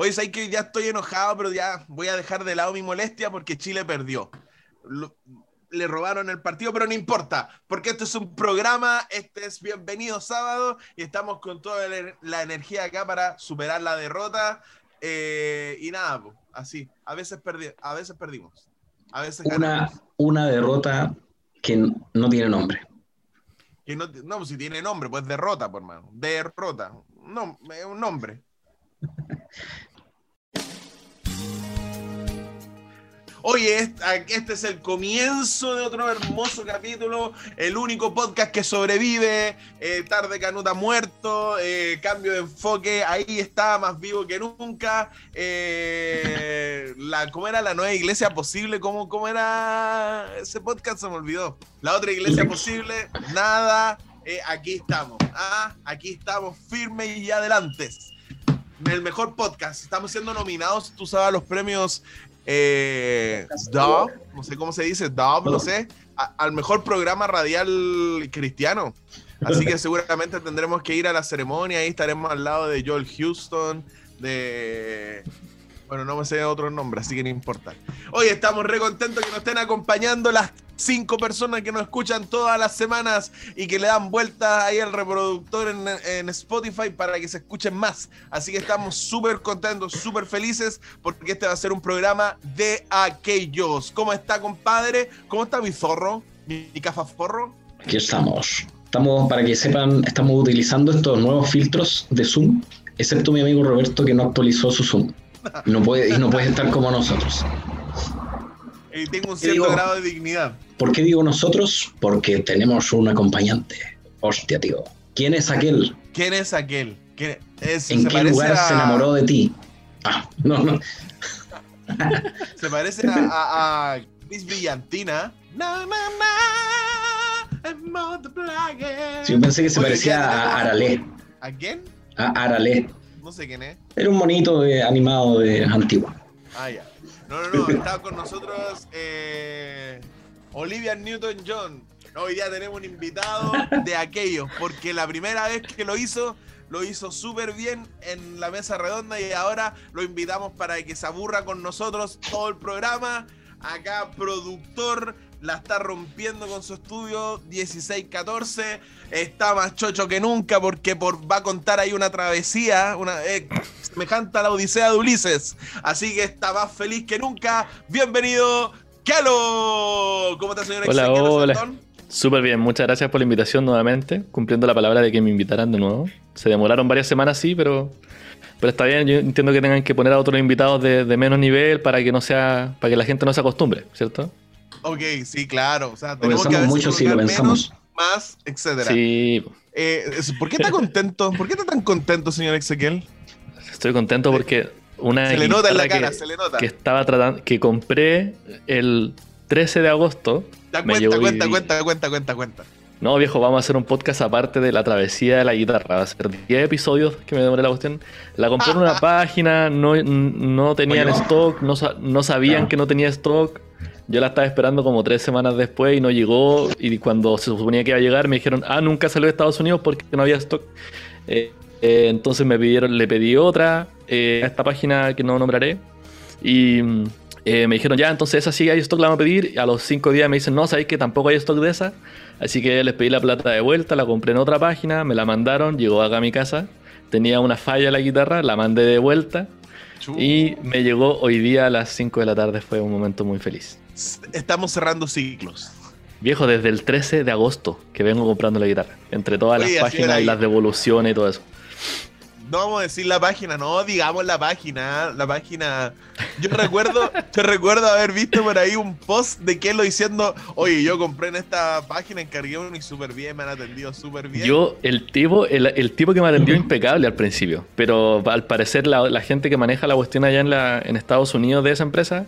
Oye, sabes que ya estoy enojado, pero ya voy a dejar de lado mi molestia porque Chile perdió. le robaron el partido, pero no importa, porque esto es un programa, este es Bienvenido Sábado y estamos con toda la energía acá para superar la derrota. Eh, y nada, así, a veces, a veces perdimos, a veces una, una derrota que no tiene nombre. Que no, no, si tiene nombre, pues derrota, por mano. Derrota. No, es un nombre. Oye, este es el comienzo de otro hermoso capítulo, el único podcast que sobrevive, eh, tarde canuta muerto, eh, cambio de enfoque, ahí está, más vivo que nunca. Eh, ¿Cómo era la nueva iglesia posible? ¿Cómo, ¿Cómo era ese podcast? Se me olvidó. La otra iglesia posible, nada, aquí estamos. Ah, aquí estamos firmes y adelantes el mejor podcast. Estamos siendo nominados, tú sabes, los premios eh, Dove, no sé cómo se dice, Dove, no sé, al mejor programa radial cristiano. Así que seguramente tendremos que ir a la ceremonia, ahí estaremos al lado de Joel Houston, de bueno, no me sé otro nombre, así que no importa. Hoy estamos re contentos que nos estén acompañando las cinco personas que nos escuchan todas las semanas y que le dan vuelta ahí al reproductor en, Spotify para que se escuchen más. Así que estamos súper contentos, súper felices porque este va a ser un programa de aquellos. ¿Cómo está, compadre? ¿Cómo está mi zorro? ¿Mi, mi cafaforro? Aquí estamos. Estamos, para que sepan, estamos utilizando estos nuevos filtros de Zoom, excepto mi amigo Roberto que no actualizó su Zoom. Y no puede, y no puede estar como nosotros. Y tengo un cierto grado de dignidad. ¿Por qué digo nosotros? Porque tenemos un acompañante. Hostia, tío. ¿Quién es aquel? ¿Quién es aquel? ¿En qué lugar se enamoró de ti? Ah, no, no. se parece a, a, Chris Brillantina. Na, sí, yo pensé que se parecía a Arale. ¿A quién? A Arale. No sé quién es. Era un monito animado de antiguo. Ah, ya. No, no, no. Estaba con nosotros eh, Olivia Newton-John. Hoy día tenemos un invitado de aquellos, porque la primera vez que lo hizo, lo hizo súper bien en la mesa redonda y ahora lo invitamos para que se aburra con nosotros todo el programa. Acá, productor, la está rompiendo con su estudio 16-14. Está más chocho que nunca porque por, va a contar ahí una travesía una, eh, semejante a la Odisea de Ulises. Así que está más feliz que nunca. Bienvenido, Kalo. ¿Cómo estás, señor Hola, hola. Súper bien, muchas gracias por la invitación nuevamente, cumpliendo la palabra de que me invitaran de nuevo. Se demoraron varias semanas, sí, pero, pero está bien. Yo entiendo que tengan que poner a otros invitados de, de menos nivel para que no sea, para que la gente no se acostumbre, ¿cierto? Ok, sí, claro. O sea, tenemos que mucho si lo pensamos. más, etcétera. Sí. Eh, ¿Por qué está contento? ¿Por qué está tan contento, señor Ezequiel? Estoy contento porque una se le nota en la cara, se le nota. que estaba tratando, que compré el 13 de agosto. Cuenta, cuenta, cuenta, cuenta, cuenta, cuenta. No, viejo, vamos a hacer un podcast aparte de la travesía de la guitarra. Va a ser 10 episodios que me demoré la cuestión. La compré en una página, no, no tenían stock, no, no sabían que no tenía stock. Yo la estaba esperando como tres semanas después y no llegó. Y cuando se suponía que iba a llegar, me dijeron, ah, nunca salió de Estados Unidos porque no había stock. Eh, eh, entonces me pidieron, le pedí otra eh, a esta página que no nombraré. Y me dijeron, ya, entonces esa sí hay stock, la vamos a pedir. Y a los cinco días me dicen, no, sabéis que tampoco hay stock de esa. Así que les pedí la plata de vuelta, la compré en otra página, me la mandaron, llegó acá a mi casa. Tenía una falla en la guitarra, la mandé de vuelta. Y me llegó hoy día a las 5 de la tarde, fue un momento muy feliz estamos cerrando ciclos. Viejo, desde el 13 de agosto que vengo comprando la guitarra. Entre todas las páginas y las devoluciones y todo eso. No vamos a decir la página, no digamos la página. La página. Yo recuerdo, yo recuerdo haber visto por ahí un post de Kelo diciendo, oye, yo compré en esta página, encargué uno y súper bien, me han atendido súper bien. Yo, el tipo, el, tipo que me atendió impecable al principio. Pero al parecer la, gente que maneja la cuestión allá en, la, en Estados Unidos de esa empresa,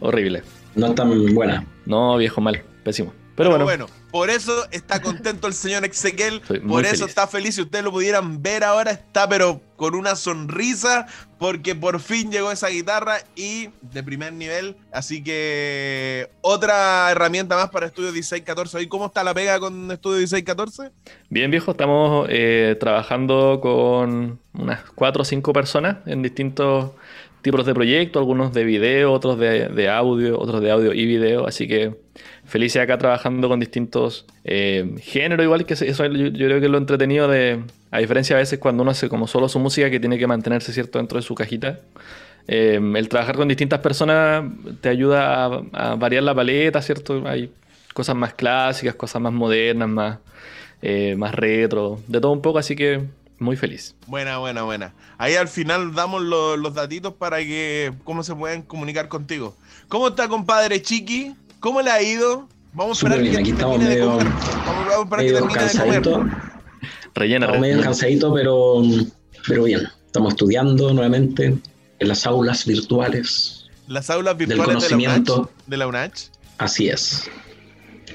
horrible. No tan buena. No, viejo, mal, pésimo. Pero, bueno, bueno, por eso está contento el señor Ezequiel, Soy por eso feliz. está feliz. Si ustedes lo pudieran ver ahora, está pero con una sonrisa, porque por fin llegó esa guitarra y de primer nivel. Así que otra herramienta más para Estudio 1614. ¿Y cómo está la pega con Estudio 1614? bien viejo, estamos eh, trabajando con unas cuatro o cinco personas en distintos tipos de proyectos, algunos de video, otros de, de audio, otros de audio y video, así que felices acá trabajando con distintos eh, géneros, igual que eso yo, yo creo que es lo entretenido de, a diferencia a veces cuando uno hace como solo su música que tiene que mantenerse cierto dentro de su cajita, eh, el trabajar con distintas personas te ayuda a, a variar la paleta, ¿cierto? Hay cosas más clásicas, cosas más modernas, más, eh, más retro, de todo un poco, así que muy feliz. Buena, buena, buena. Ahí al final damos lo- los datitos para que cómo se pueden comunicar contigo. ¿Cómo está, compadre Chiqui? ¿Cómo le ha ido? Vamos a esperar bien, que aquí estamos termine de medio- comer. Vamos, vamos a esperar que medio termine de comer. cansadito, Rellena, estamos medio cansadito, pero, pero bien. Estamos estudiando nuevamente en las aulas virtuales. Las aulas Del virtuales de la UNACH. conocimiento. De la UNACH. Así es.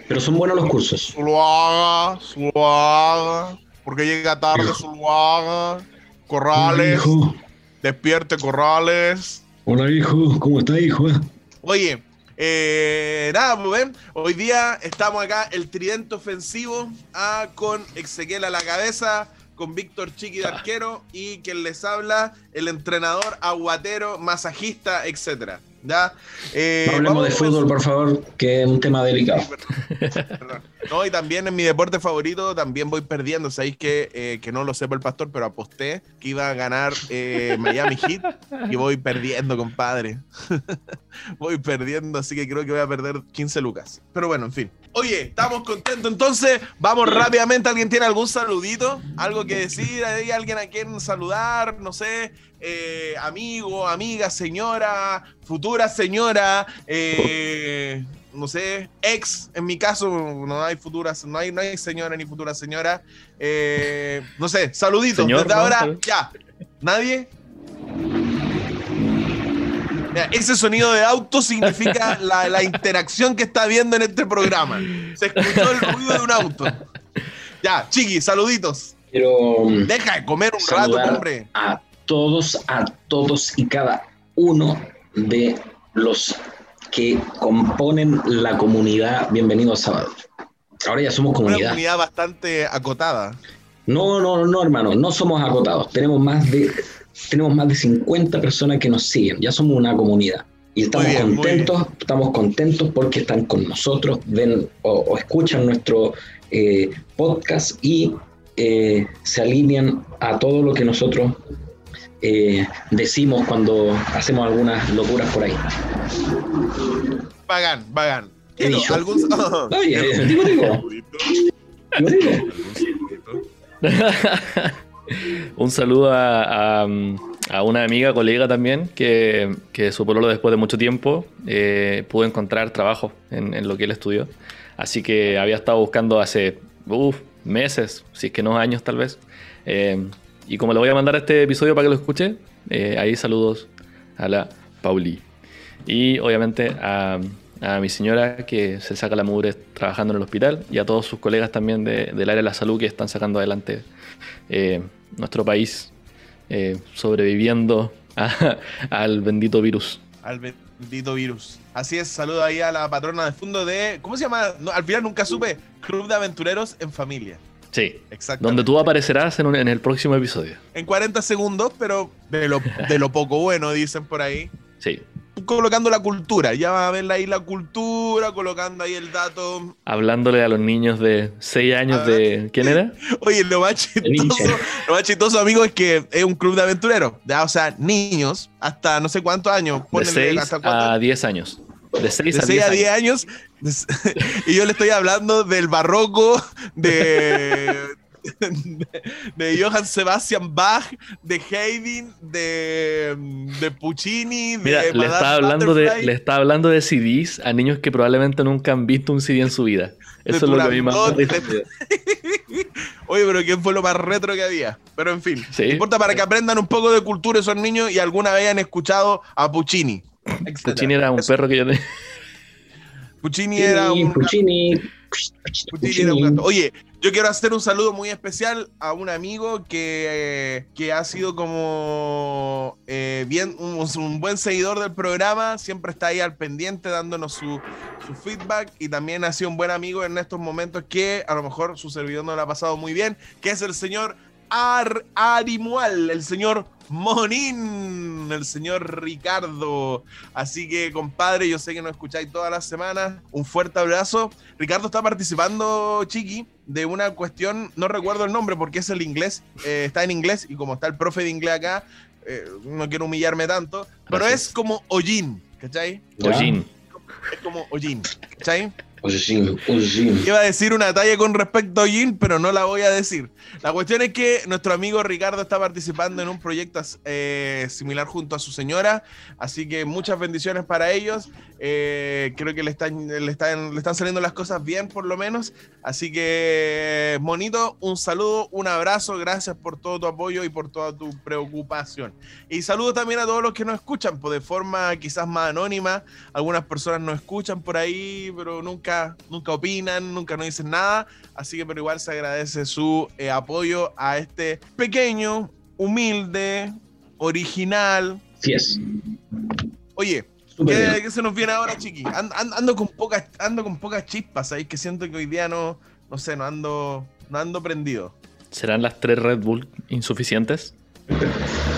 Pero son buenos los cursos. Zuluaga, Zuluaga. Porque llega tarde Hijo. Zuluaga. Hola, Corrales. hijo. Despierte Corrales. Hola, hijo. ¿Cómo está, hijo? Oye, eh, nada, pues ven, hoy día estamos acá, el tridente ofensivo, ah, con Ezequiel a la cabeza, con Víctor Chiqui de arquero y quien les habla, el entrenador, aguatero, masajista, etcétera. ¿Ya? Eh, No hablemos de fútbol, por favor, que es un tema delicado. Perdón. No, y también en mi deporte favorito también voy perdiendo. Sabéis que, eh, que no lo sepa el pastor, pero aposté que iba a ganar eh, Miami Heat y voy perdiendo, compadre. voy perdiendo, así que creo que voy a perder 15 lucas. Pero bueno, en fin. Oye, estamos contentos entonces. Vamos rápidamente. ¿Alguien tiene algún saludito? ¿Algo que decir? ¿Hay alguien a quien saludar? No sé. eh, amigo, amiga, señora, futura señora, eh, no sé, ex, en mi caso, no hay futuras, no hay, no hay señora ni futura señora. Eh, no sé, saluditos. Señor, Desde ¿no? ahora, ya. ¿Nadie? Mira, ese sonido de auto significa la, la interacción que está viendo en este programa. Se escuchó el ruido de un auto. Ya, chiqui, saluditos. Mm, Deja de comer un rato, hombre. a todos, a todos y cada uno de los que componen la comunidad Bienvenido a Sábado. Ahora ya somos Una comunidad. comunidad bastante acotada. No, no, no, hermano, no somos acotados. Tenemos más de tenemos más de 50 personas que nos siguen. Ya somos una comunidad. Y estamos bien, contentos, estamos contentos porque están con nosotros, ven o, o escuchan nuestro eh, podcast y eh, se alinean a todo lo que nosotros eh, decimos cuando hacemos algunas locuras por ahí. Vagan, vagan. Algún- Oye, digo, digo. Digo, digo. Un saludo a, a- a una amiga, colega también, que, que su pololo después de mucho tiempo eh, pudo encontrar trabajo en, en lo que él estudió. Así que había estado buscando hace uf, meses, si es que no años tal vez. Eh, y como le voy a mandar este episodio para que lo escuche, eh, ahí saludos a la Pauli. Y obviamente a, mi señora que se saca la mugre trabajando en el hospital y a todos sus colegas también de- del área de la salud que están sacando adelante eh, nuestro país eh, sobreviviendo al bendito virus. Al bendito virus. Así es, saludo ahí a la patrona de fondo de. ¿Cómo se llama? No, al final nunca supe. Club de Aventureros en Familia. Sí, Exacto. donde tú aparecerás en, un- en el próximo episodio. En 40 segundos, pero de lo, de lo poco bueno, dicen por ahí. Sí, Colocando la cultura. Ya va a ver ahí la cultura, colocando ahí el dato. hablándole a los niños de 6 años de... ¿Quién era? Oye, lo más chistoso, lo más chistoso, amigo, es que es un club de aventureros. O sea, niños, hasta no sé cuántos años. De ponele 6 hasta cuántos- a 10 años. De 6 de a 6 10 a años. 10 años. y yo le estoy hablando del barroco, de, de, Johann Sebastian Bach, de Haydn, de, de Puccini, de Mira, le Madame está, hablando de, le está hablando de CDs a niños que probablemente nunca han visto un CD en su vida. Eso es lo que a mí más Oye, pero ¿quién fue lo más retro que había? Pero en fin, Sí. importa para que aprendan un poco de cultura esos niños y alguna vez hayan escuchado a Puccini. Puccini era un perro que yo tenía. Puccini era un... Puccini, Puccini era un gato. Oye, yo quiero hacer un saludo muy especial a un amigo que, que ha sido como eh, bien un, un buen seguidor del programa, siempre está ahí al pendiente dándonos su, su feedback y también ha sido un buen amigo en estos momentos que a lo mejor su servidor no le ha pasado muy bien, que es el señor Ar Arimual, el señor Monín, el señor Ricardo. Así que, compadre, yo sé que nos escucháis todas las semanas. Un fuerte abrazo. Ricardo está participando, Chiqui, de una cuestión, no recuerdo el nombre porque es el inglés, eh, está en inglés y como está el profe de inglés acá, eh, no quiero humillarme tanto, pero es como Ojin, ¿cachai? Ojin. Es como Ojin, ¿cachai? Iba a decir una talla con respecto a Ojin, pero no la voy a decir. La cuestión es que nuestro amigo Ricardo está participando en un proyecto eh, similar junto a su señora, así que muchas bendiciones para ellos. Eh, creo que le están, le, están, le están saliendo las cosas bien, por lo menos. Así que, Monito, un saludo, un abrazo, gracias por todo tu apoyo y por toda tu preocupación. Y saludo también a todos los que nos escuchan, pues de forma quizás más anónima. Algunas personas nos escuchan por ahí, pero nunca, nunca opinan, nunca nos dicen nada. Así que, pero igual se agradece su eh, apoyo a este pequeño, humilde, original. Así es. Oye, ¿qué, bien. qué se nos viene ahora, chiqui? Ando, ando con pocas, ando con pocas chispas, ¿sabéis? Que siento que hoy día no, no sé, no ando, no ando prendido. ¿Serán las tres Red Bull insuficientes?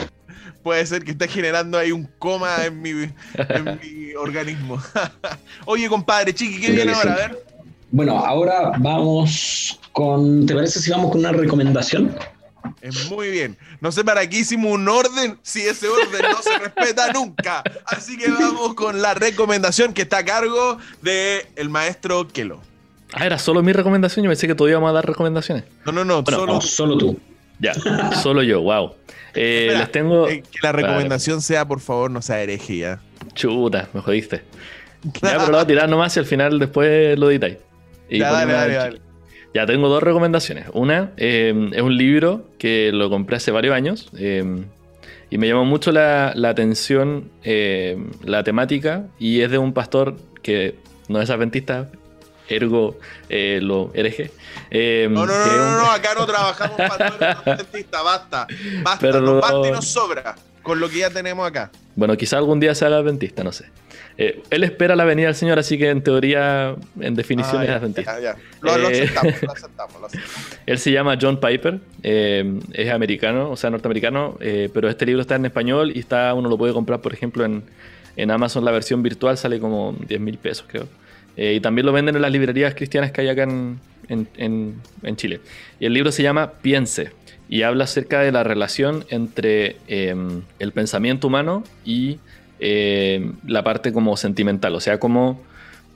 Puede ser que esté generando ahí un coma en mi, en mi organismo. Oye, compadre, chiqui, ¿qué viene ahora? A ver. Bueno, ahora vamos con. ¿Te parece si vamos con una recomendación? Es muy bien. No sé para qué hicimos un orden si ese orden no se respeta nunca. Así que vamos con la recomendación que está a cargo del el maestro Kelo. Ah, era solo mi recomendación. Yo pensé que todavía íbamos a dar recomendaciones. No, no, no, Bueno, solo No, solo tú. Ya, solo yo, wow. Eh, Espera, les tengo. eh, que la recomendación sea, por favor, no sea herejía. Chuta, me jodiste. Ya, pero lo voy a tirar nomás y al final después lo editáis. Ya, dale, dale, dale. Ya tengo dos recomendaciones. Una eh, es un libro que lo compré hace varios años eh, y me llamó mucho la, la atención eh, la temática y es de un pastor que no es adventista, ergo eh, lo hereje. Eh, No, no, no, no, un- no, acá no trabajamos pastores no dentistas, basta. Basta, Pero- nos basta y nos sobra con lo que ya tenemos acá. Bueno, quizá algún día se haga adventista, no sé. Eh, él espera la venida del Señor, así que en teoría, en definición, Ah, es adventista. ya, ya. Lo, lo Eh. aceptamos, lo aceptamos, lo aceptamos. Él se llama John Piper, eh, es americano, o sea, norteamericano, eh, pero este libro está en español y está, uno lo puede comprar, por ejemplo, en, en Amazon, la versión virtual sale como 10 mil pesos, creo. Eh, y también lo venden en las librerías cristianas que hay acá en, en- en- Chile. Y el libro se llama Piense y habla acerca de la relación entre eh, el pensamiento humano y eh, la parte como sentimental, o sea, cómo,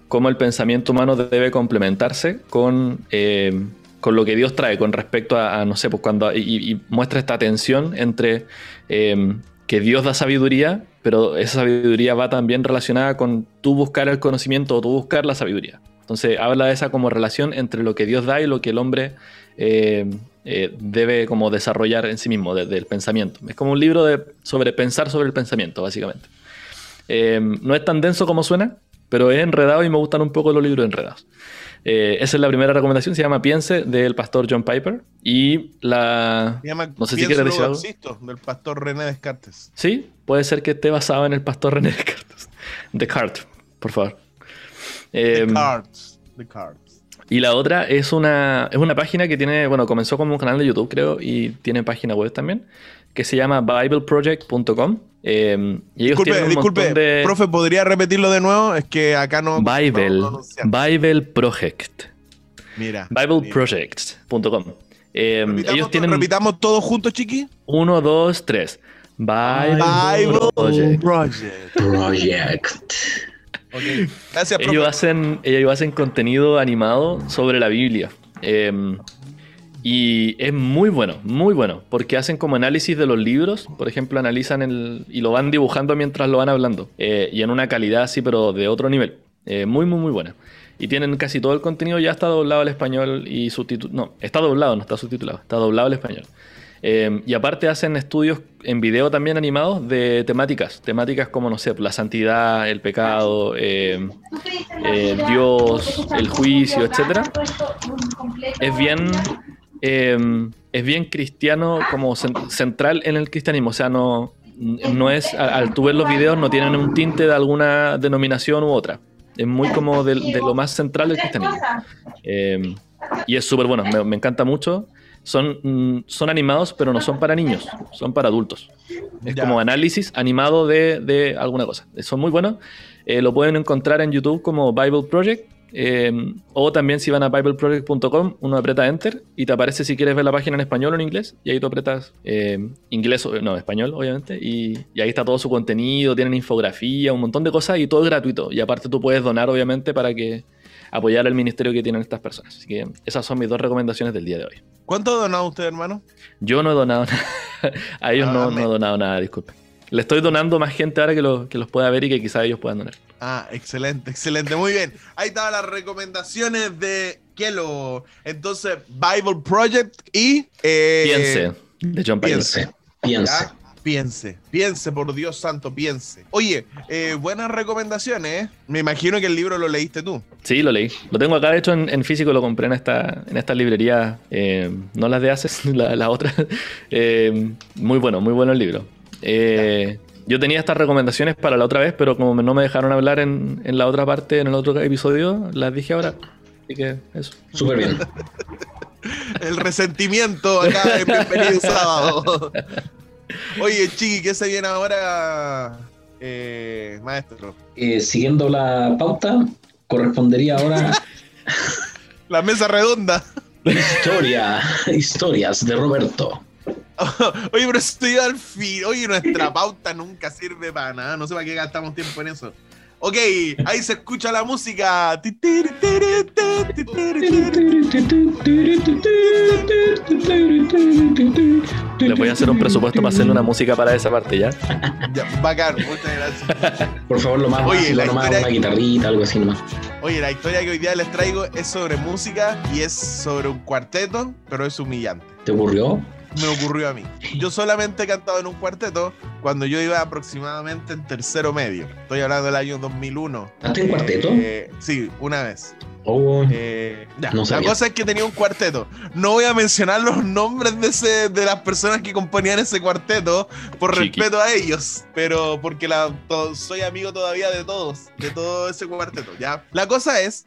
cómo el pensamiento humano debe complementarse con, eh, con lo que Dios trae con respecto a, no sé, pues cuando, y, muestra esta tensión entre que Dios da sabiduría, pero esa sabiduría va también relacionada con tú buscar el conocimiento o tú buscar la sabiduría. Entonces habla de esa como relación entre lo que Dios da y lo que el hombre eh, eh, debe como desarrollar en sí mismo, desde el pensamiento. Es como un libro de, sobre pensar sobre el pensamiento, básicamente. Eh, no es tan denso como suena, pero es enredado y me gustan un poco los libros enredados. Eh, esa es la primera recomendación, se llama Piense, del pastor John Piper. Y la... Se llama No sé si quieres decir algo. del pastor René Descartes. Sí, puede ser que esté basado en el pastor René Descartes. Descartes, por favor. Eh. The Cards. y la otra es una, es una página que tiene, bueno, comenzó como un canal de YouTube, creo, y tiene página web también, que se llama BibleProject.com. Eh, y ellos Disculpe, tienen un disculpe, montón de... profe, ¿podría repetirlo de nuevo? Es que acá no... Bible, no- no anunciamos. Bible Project. Mira. BibleProject.com. Eh, Repitamos, ellos tienen repitamos todos juntos, chiqui. uno, dos, tres. Bible, Bible Project. Project. Gracias, profe. Ellos hacen, ellos hacen contenido animado sobre la Biblia. Eh, y es muy bueno, muy bueno, porque hacen como análisis de los libros, por ejemplo, analizan el, y lo van dibujando mientras lo van hablando, eh, y en una calidad así, pero de otro nivel. Eh, muy, muy, muy buena. Y tienen casi todo el contenido ya está doblado al español y subtitulado. No, está doblado, no está subtitulado, está doblado al español. Eh, y aparte hacen estudios en video también animados de temáticas, temáticas como, no sé, la santidad, el pecado, Dios, el juicio, etc. Es bien, es bien cristiano como central en el cristianismo, o sea, no, no es, al tú ver los videos no tienen un tinte de alguna denominación u otra. Es muy como de, lo más central del cristianismo. y es súper bueno, me encanta mucho son, mm, son animados, pero no son para niños, son para adultos. Es como análisis animado de, alguna cosa. Son muy buenos. Eh, lo pueden encontrar en YouTube como Bible Project. Em, o también si van a bibleproject.com, uno aprieta Enter y te aparece si quieres ver la página en español o en inglés. Y ahí tú apretas em, inglés, no, español, obviamente. Y, y, ahí está todo su contenido, tienen infografía, un montón de cosas y todo es gratuito. Y aparte tú puedes donar, obviamente, para que apoyar el ministerio que tienen estas personas. Así que esas son mis dos recomendaciones del día de hoy. ¿Cuánto ha donado usted, hermano? Yo no he donado nada. A ellos no, no, he donado nada, disculpe. Le estoy donando más gente ahora que, que los pueda ver y que quizás ellos puedan donar. Ah, excelente, excelente. Muy bien. Ahí estaban las recomendaciones de Kelo. Entonces, Bible Project y. Eh, piense, de John Piense. Piense piense, piense, por Dios santo, piense. Oye, eh, buenas recomendaciones, ¿eh? Me imagino que el libro lo leíste tú. Sí, lo leí. Lo tengo acá, de hecho, en, físico, lo compré en esta, en esta librería, eh, no las de Aces, la, la otra. muy bueno, muy bueno el libro. Yo tenía estas recomendaciones para la otra vez, pero como no me dejaron hablar en, en la otra parte, en el otro episodio, las dije ahora. Así que eso. Súper bien. el resentimiento acá en Bienvenido Sábado. Oye, Chiqui, ¿qué se viene ahora, eh, maestro? Eh, siguiendo la pauta, correspondería ahora. la mesa redonda. Historia, historias de Roberto. Oye, pero estoy al fin. Oye, nuestra pauta nunca sirve para nada. No sé para qué gastamos tiempo en eso. Ok, ahí se escucha la música. Le voy a hacer un presupuesto para hacerle una música para esa parte, ¿ya? ya bacán, muchas gracias. Por favor, lo más Oye, la nomás una guitarrita, algo así nomás. Oye, la historia que hoy día les traigo es sobre música y es sobre un cuarteto, pero es humillante. ¿Te ocurrió? Me ocurrió a mí. Yo solamente he cantado en un cuarteto cuando yo iba aproximadamente en tercero medio. Estoy hablando del año 2001. ¿Cantaste en cuarteto? Eh, sí, una vez. Oh, eh, la cosa es que tenía un cuarteto. No voy a mencionar los nombres de, ese, de las personas que componían ese cuarteto por respeto a ellos, pero porque la, soy amigo todavía de todos, de todo ese cuarteto. ¿ya? La cosa es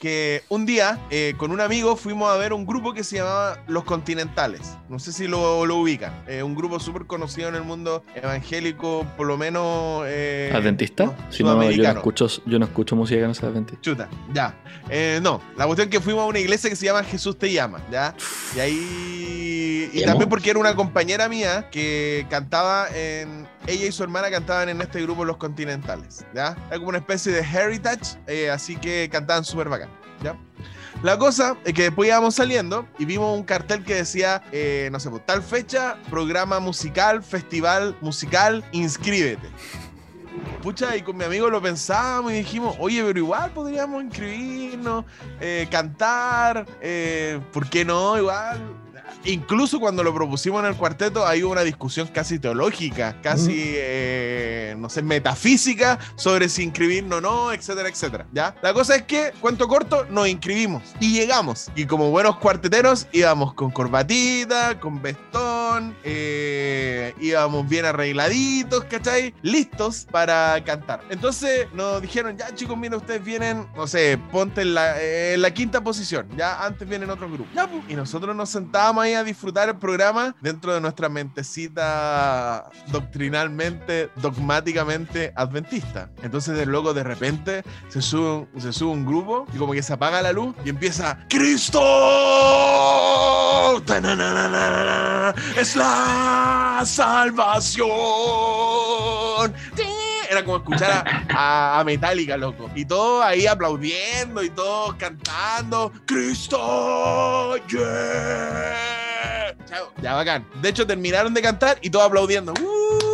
que un día eh, con un amigo fuimos a ver un grupo que se llamaba Los Continentales. No sé si lo, lo ubican. Eh, un grupo súper conocido en el mundo evangélico, por lo menos... Eh, ¿Adventista? si no, yo no, escucho, yo no escucho música que no sea adventista. Chuta, ya. Eh, no, la cuestión es que fuimos a una iglesia que se llama Jesús te llama, ¿ya? Y ahí... Y también porque era una compañera mía que cantaba en ella y su hermana cantaban en este grupo Los Continentales, ¿ya? Era como una especie de heritage, eh, así que cantaban súper bacán, ¿ya? La cosa es que después íbamos saliendo y vimos un cartel que decía, eh, no sé, por pues, tal fecha, programa musical, festival musical, inscríbete. Pucha, y con mi amigo lo pensábamos y dijimos, oye, pero igual podríamos eh, cantar, ¿por qué no? Igual incluso cuando lo propusimos en el cuarteto, hay una discusión casi teológica, casi, eh, no sé, metafísica sobre si inscribirnos o no, etcétera, etcétera. ¿ya? La cosa es que, cuento corto, nos inscribimos y llegamos. Y como buenos cuarteteros, íbamos con corbatita, con vestón, eh, íbamos bien arregladitos, ¿cachai? Listos para cantar. Entonces nos dijeron, ya chicos, mira, ustedes vienen, no sé, ponte en la, en la quinta posición, ya antes vienen otros grupos. Ya, pues. Y nosotros nos sentábamos ahí a disfrutar el programa dentro de nuestra mentecita doctrinalmente, dogmáticamente adventista. Entonces, de luego, de repente, se sube, se sube un grupo y como que se apaga la luz y empieza ¡Cristo! Es la salvación era como escuchar a, a, Metallica, loco. Y todos ahí aplaudiendo y todos cantando. ¡Cristo! ¡Yeah! Ya bacán. De hecho, terminaron de cantar y todos aplaudiendo. ¡Uh!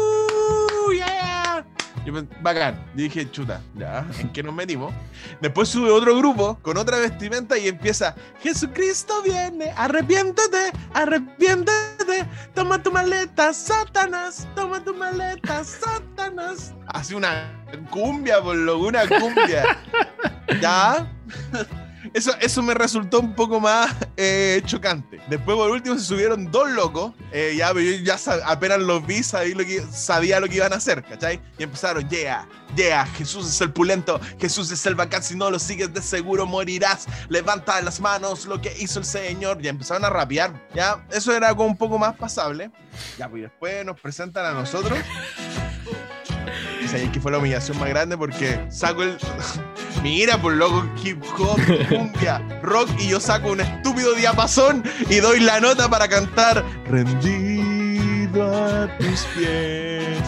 Yo Yo pen- bacán. Dije, chuta, ya, ¿en qué nos metimos? Después sube otro grupo con otra vestimenta y empieza, Jesucristo viene, arrepiéntete, arrepiéntete, toma tu maleta, Satanás, toma tu maleta, Satanás. Hace una cumbia, por lo una cumbia. ¿Ya? Eso, eso me resultó un poco más eh, chocante. Después, por último, se subieron dos locos. eh, ya, yo ya apenas los vi, sabía lo, que, sabía lo que iban a hacer, ¿cachai? Y empezaron, yeah, yeah, Jesús es el pulento, Jesús es el bacán, si no lo sigues de seguro morirás. Levanta las manos, lo que hizo el Señor. Ya empezaron a rapear, ya. Eso era como un poco más pasable. Ya, pues después nos presentan a nosotros. Y sabéis que fue la humillación más grande porque saco el. Mira, por loco, hip hop, cumbia, rock, y yo saco un estúpido diapasón y doy la nota para cantar Rendido a tus pies,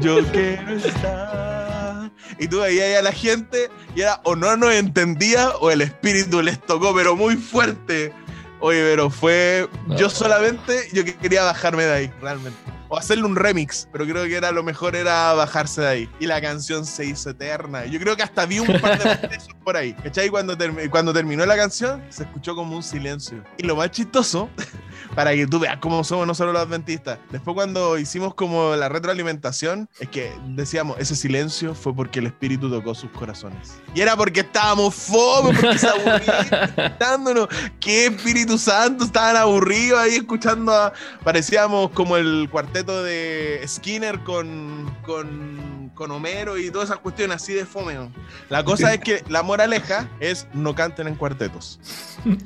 yo quiero estar. Y tú veías a la gente y era o no nos entendía o el espíritu les tocó, pero muy fuerte. Oye, pero fue. Yo solamente yo que quería bajarme de ahí, realmente. O hacerle un remix, pero creo que era lo mejor era bajarse de ahí. Y la canción se hizo eterna. Yo creo que hasta vi un par de besos por ahí. ¿Cachai? Cuando, termi- cuando terminó la canción, se escuchó como un silencio. Y lo más chistoso, para que tú veas cómo somos nosotros los adventistas. Después cuando hicimos como la retroalimentación, es que decíamos, ese silencio fue porque el espíritu tocó sus corazones. Y era porque estábamos fome, porque se aburrían. ¿Qué Espíritu Santo? Estaban aburridos ahí escuchando a... Parecíamos como el cuarteto de Skinner con, con, con Homero y todas esas cuestiones así de fome. ¿no? La cosa es que la moraleja es no canten en cuartetos.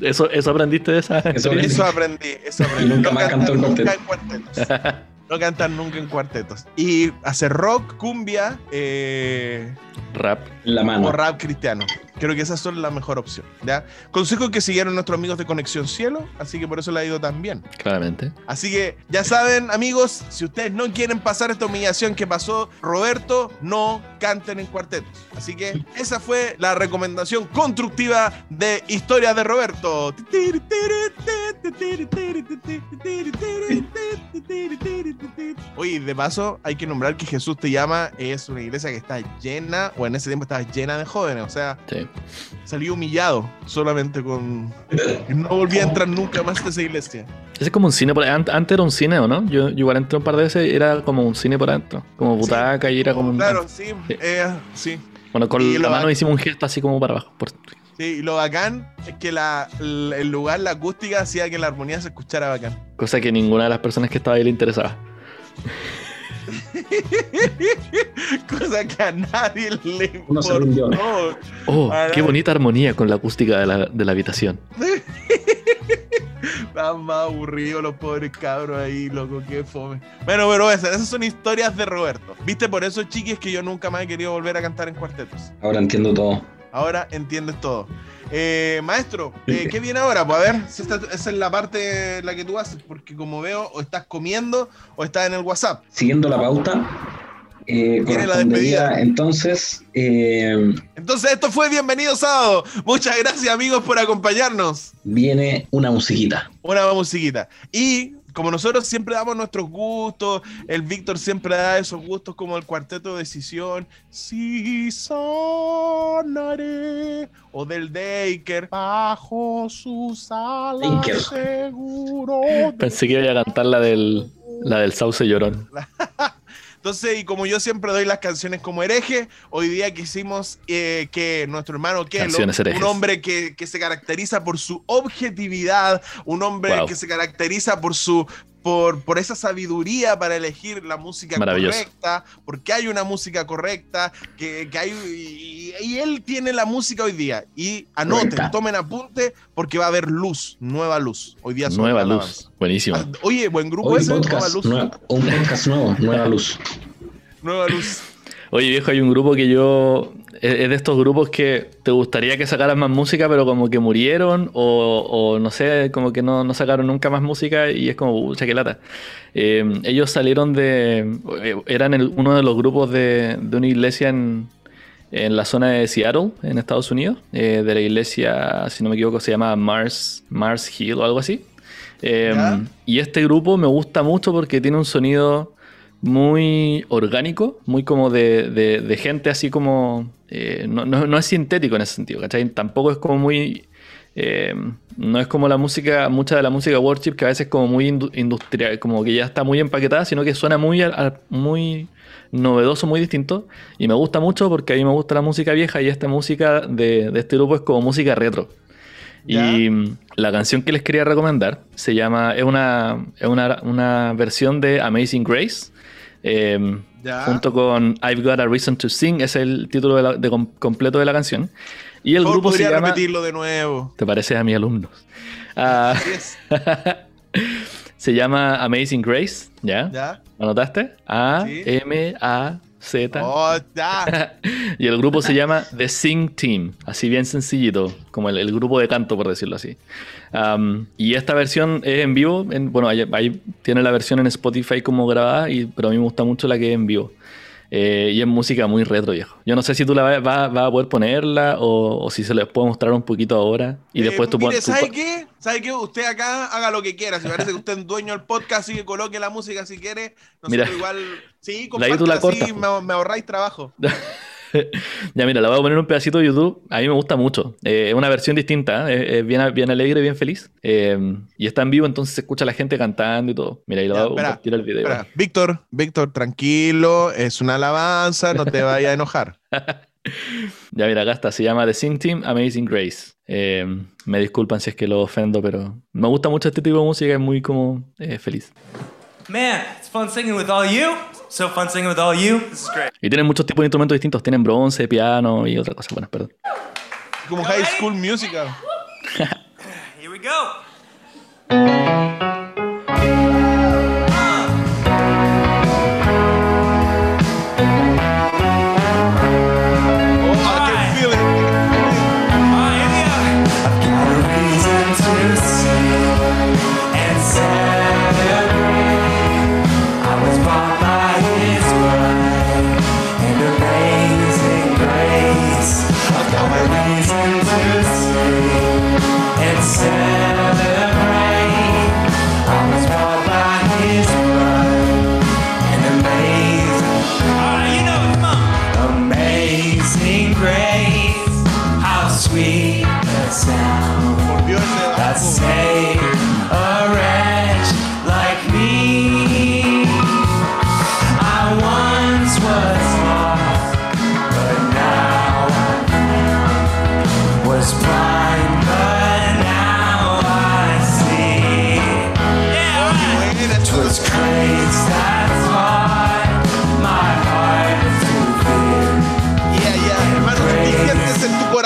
Eso, eso aprendiste de esa. Eso aprendí, eso aprendí. Y nunca no más cantar cantó en nunca en cuartetos. No cantar nunca en cuartetos. Y hacer rock, cumbia eh, Rap. En la mano. o rap cristiano. Creo que esas son la mejor opción. ¿ya? Consejo que siguieron nuestros amigos de Conexión Cielo, así que por eso le ha ido tan bien. Claramente. Así que ya saben, amigos, si ustedes no quieren pasar esta humillación que pasó Roberto, no canten en cuartetos. Así que esa fue la recomendación constructiva de Historias de Roberto. Oye, de paso, hay que nombrar que Jesús te llama es una iglesia que está llena, o en ese tiempo estaba llena de jóvenes, o sea, Sí. Salí humillado solamente con... No volví a entrar nunca más a esa iglesia. Ese es como un cine por Antes antes era un cine, ¿o no? Yo, yo igual entré un par de veces era como un cine por adentro. Como butaca y era como un. Claro, sí, Sí. eh, sí. Bueno, con Y la mano hicimos un gesto así como para abajo. por- Sí, y lo bacán es que la, el el lugar, la acústica, hacía que la armonía se escuchara bacán. Cosa que ninguna de las personas que estaba ahí le interesaba. Cosa que a nadie le Uno se rindió. importó. Oh, Ah, qué no. bonita armonía con la acústica de la, de la habitación. Estaban más aburridos los pobres cabros ahí, loco, qué fome. Bueno, pero esas, esas son historias de Roberto. Viste, por eso, chiquis, que yo nunca más he querido volver a cantar en cuartetos. Ahora entiendo todo. Ahora entiendes todo. Eh, maestro, eh, ¿qué viene ahora? Pues a ver, si esta, esa es la parte la que tú haces, porque como veo, o estás comiendo o estás en el WhatsApp. Siguiendo la pauta, eh, Viene la despedida. entonces eh, Entonces, esto fue Bienvenido Sábado. Muchas gracias, amigos, por acompañarnos. viene una musiquita. Una musiquita. Y como nosotros siempre damos nuestros gustos, el Víctor siempre da esos gustos como el cuarteto de decisión. Si sonaré. O del Daker. Bajo sus alas seguro. Pensé que iba a cantar la del, la del sauce llorón. Entonces, y como yo siempre doy las canciones como hereje, hoy día quisimos eh, que nuestro hermano Kelo, un hombre que, que se caracteriza por su objetividad, un hombre Wow. que se caracteriza por su por, por esa sabiduría para elegir la música correcta, porque hay una música correcta, que, que hay, y, y él tiene la música hoy día. Y anoten, Correcta. tomen apunte, porque va a haber luz, nueva luz. Hoy día sobre Nueva la luz. alabanza. Buenísimo. Ah, Oye, buen grupo Hoy ese, nueva podcast, luz. nue- un podcast nuevo, Nueva Luz. Nueva luz. Oye, viejo, hay un grupo que yo. Es de estos grupos que te gustaría que sacaran más música, pero como que murieron, o, o no sé, como que no, no sacaron nunca más música y es como, pucha, qué lata. Eh, ellos salieron de. eh, Eran el- uno de los grupos de, de una iglesia en, en la zona de Seattle, en Estados Unidos, eh, de la iglesia, si no me equivoco, se llama Mars, Mars Hill o algo así. Eh, Ya. y este grupo me gusta mucho porque tiene un sonido muy orgánico, muy como de, de- de gente así como... eh, no, no- no es sintético en ese sentido, ¿cachai? Tampoco es como muy... eh, no es como la música, mucha de la música worship que a veces es como muy indu- industrial, como que ya está muy empaquetada, sino que suena muy, muy novedoso, muy distinto. Y me gusta mucho porque a mí me gusta la música vieja y esta música de, de este grupo es como música retro. Ya. Y la canción que les quería recomendar se llama, es una, es una, una versión de Amazing Grace. Eh, Ya. junto con I've Got a Reason to Sing, es el título de la- de com- completo de la canción. Y el grupo se llama. repetirlo de nuevo. Te pareces a mis alumnos. Es. se llama Amazing Grace, ¿ya? ¿Ya? ¿Lo anotaste? A, Sí. M, A, Z. Oh, y el grupo se llama The Sing Team, así bien sencillito, como el, el grupo de canto, por decirlo así. Um, y esta versión es en vivo, en- bueno, ahí, ahí tiene la versión en Spotify como grabada, y, pero a mí me gusta mucho la que es en vivo. Eh, y es música muy retro, viejo. Yo no sé si tú la vas va, va a poder ponerla o, o si se les puedo mostrar un poquito ahora. Y Eh, después tú pones. ¿sabe qué? ¿Sabe qué? Usted acá haga lo que quiera. Si parece que usted es dueño del podcast, así que coloque la música si quiere. Nosotros Mira. igual. Sí, La ahí tú la compártela así, me ahorráis trabajo. ya, mira, la voy a poner un pedacito de YouTube. A mí me gusta mucho. Eh, es una versión distinta, ¿eh? es, bien, bien alegre, bien feliz. Eh, y está en vivo, entonces se escucha a la gente cantando y todo. Mira, ahí lo Ya, voy a compartir el video. Espera, Víctor, Víctor, tranquilo, es una alabanza, no te vayas a enojar. Ya, mira, acá está. Se llama The Sing Team Amazing Grace. Eh, me disculpan si es que lo ofendo, pero me gusta mucho este tipo de música. Es muy como eh, feliz. Man, it's fun singing with all you. So fun singing with all you. This is great. Y tienen muchos tipos de instrumentos distintos. Tienen bronce, piano y otra cosa. Bueno, perdón. Como High School Musical. Here we go.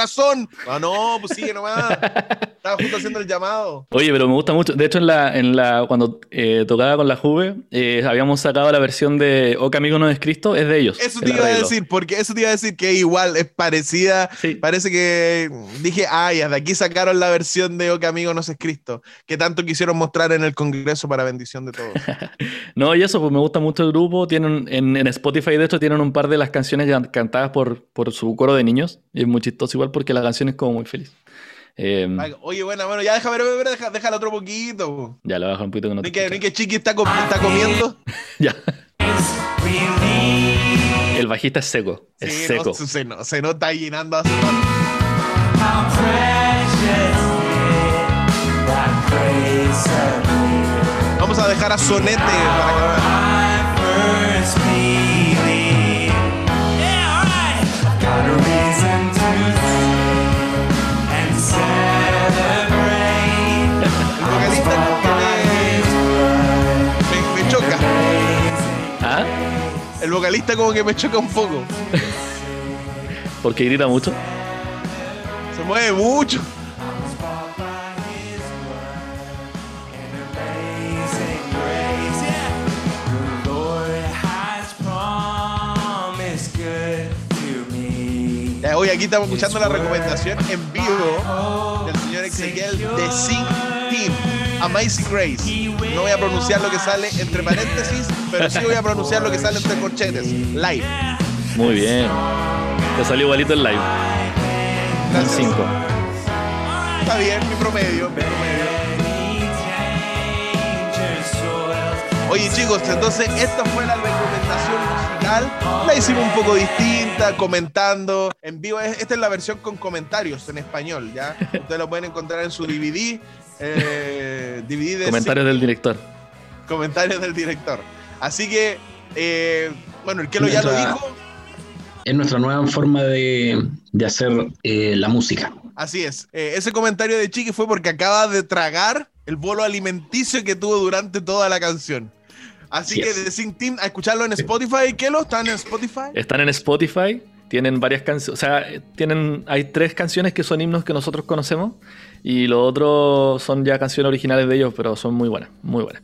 Corazón? Ah, no, pues sigue nomás. Estaba justo haciendo el llamado. Oye, pero me gusta mucho. De hecho, en la, en la, cuando eh, tocaba con la Juve, eh, habíamos sacado la versión de O que amigo no es Cristo, es de ellos. Eso te iba a decir, porque eso te iba a decir que igual es parecida. Sí. Parece que dije, ya, de aquí sacaron la versión de O que amigo no es Cristo, que tanto quisieron mostrar en el Congreso para bendición de todos. No, y eso, pues me gusta mucho el grupo. Tienen, en, en Spotify, de hecho, tienen un par de las canciones can- cantadas por, por su coro de niños. Y es muy chistoso igual porque la canción es como muy feliz. Eh, Ay, Oye, bueno, bueno, ya déjame, ver, deja, déjala otro poquito. po. ya lo bajo un poquito que no te Ni que, ni que Chiqui está, com- está comiendo. Ya. El bajista es seco. Es Sí, seco. no, se, no- se nota llenando appear. Vamos a dejar a Sonete para acabar. El vocalista como que me choca un poco. Porque grita mucho. Se mueve mucho. Ya, Hoy aquí estamos escuchando la recomendación en vivo del señor Ezequiel de Sing Team, Amazing Grace. No voy a pronunciar lo que sale entre paréntesis, pero sí voy a pronunciar lo que sale entre corchetes. Live. Muy bien. Te salió igualito el live. Un Gracias. 5. Está bien, mi promedio, mi promedio. Oye chicos, entonces esta fue la recomendación musical. La hicimos un poco distinta, comentando en vivo. Esta es la versión con comentarios en español, ¿ya? Ustedes lo pueden encontrar en su DVD. Eh, Comentarios del director. comentarios del director. Así que, eh, bueno, el que lo ya lo dijo. Es nuestra nueva forma de, de hacer eh, la música. Así es. Eh, ese comentario de Chiqui fue porque acaba de tragar el bolo alimenticio que tuvo durante toda la canción. Así que de Sing Team a escucharlo en Spotify. ¿Qué lo están en Spotify? Están en Spotify, tienen varias canciones, o sea, tienen, hay tres canciones que son himnos que nosotros conocemos y los otros son ya canciones originales de ellos, pero son muy buenas, muy buenas.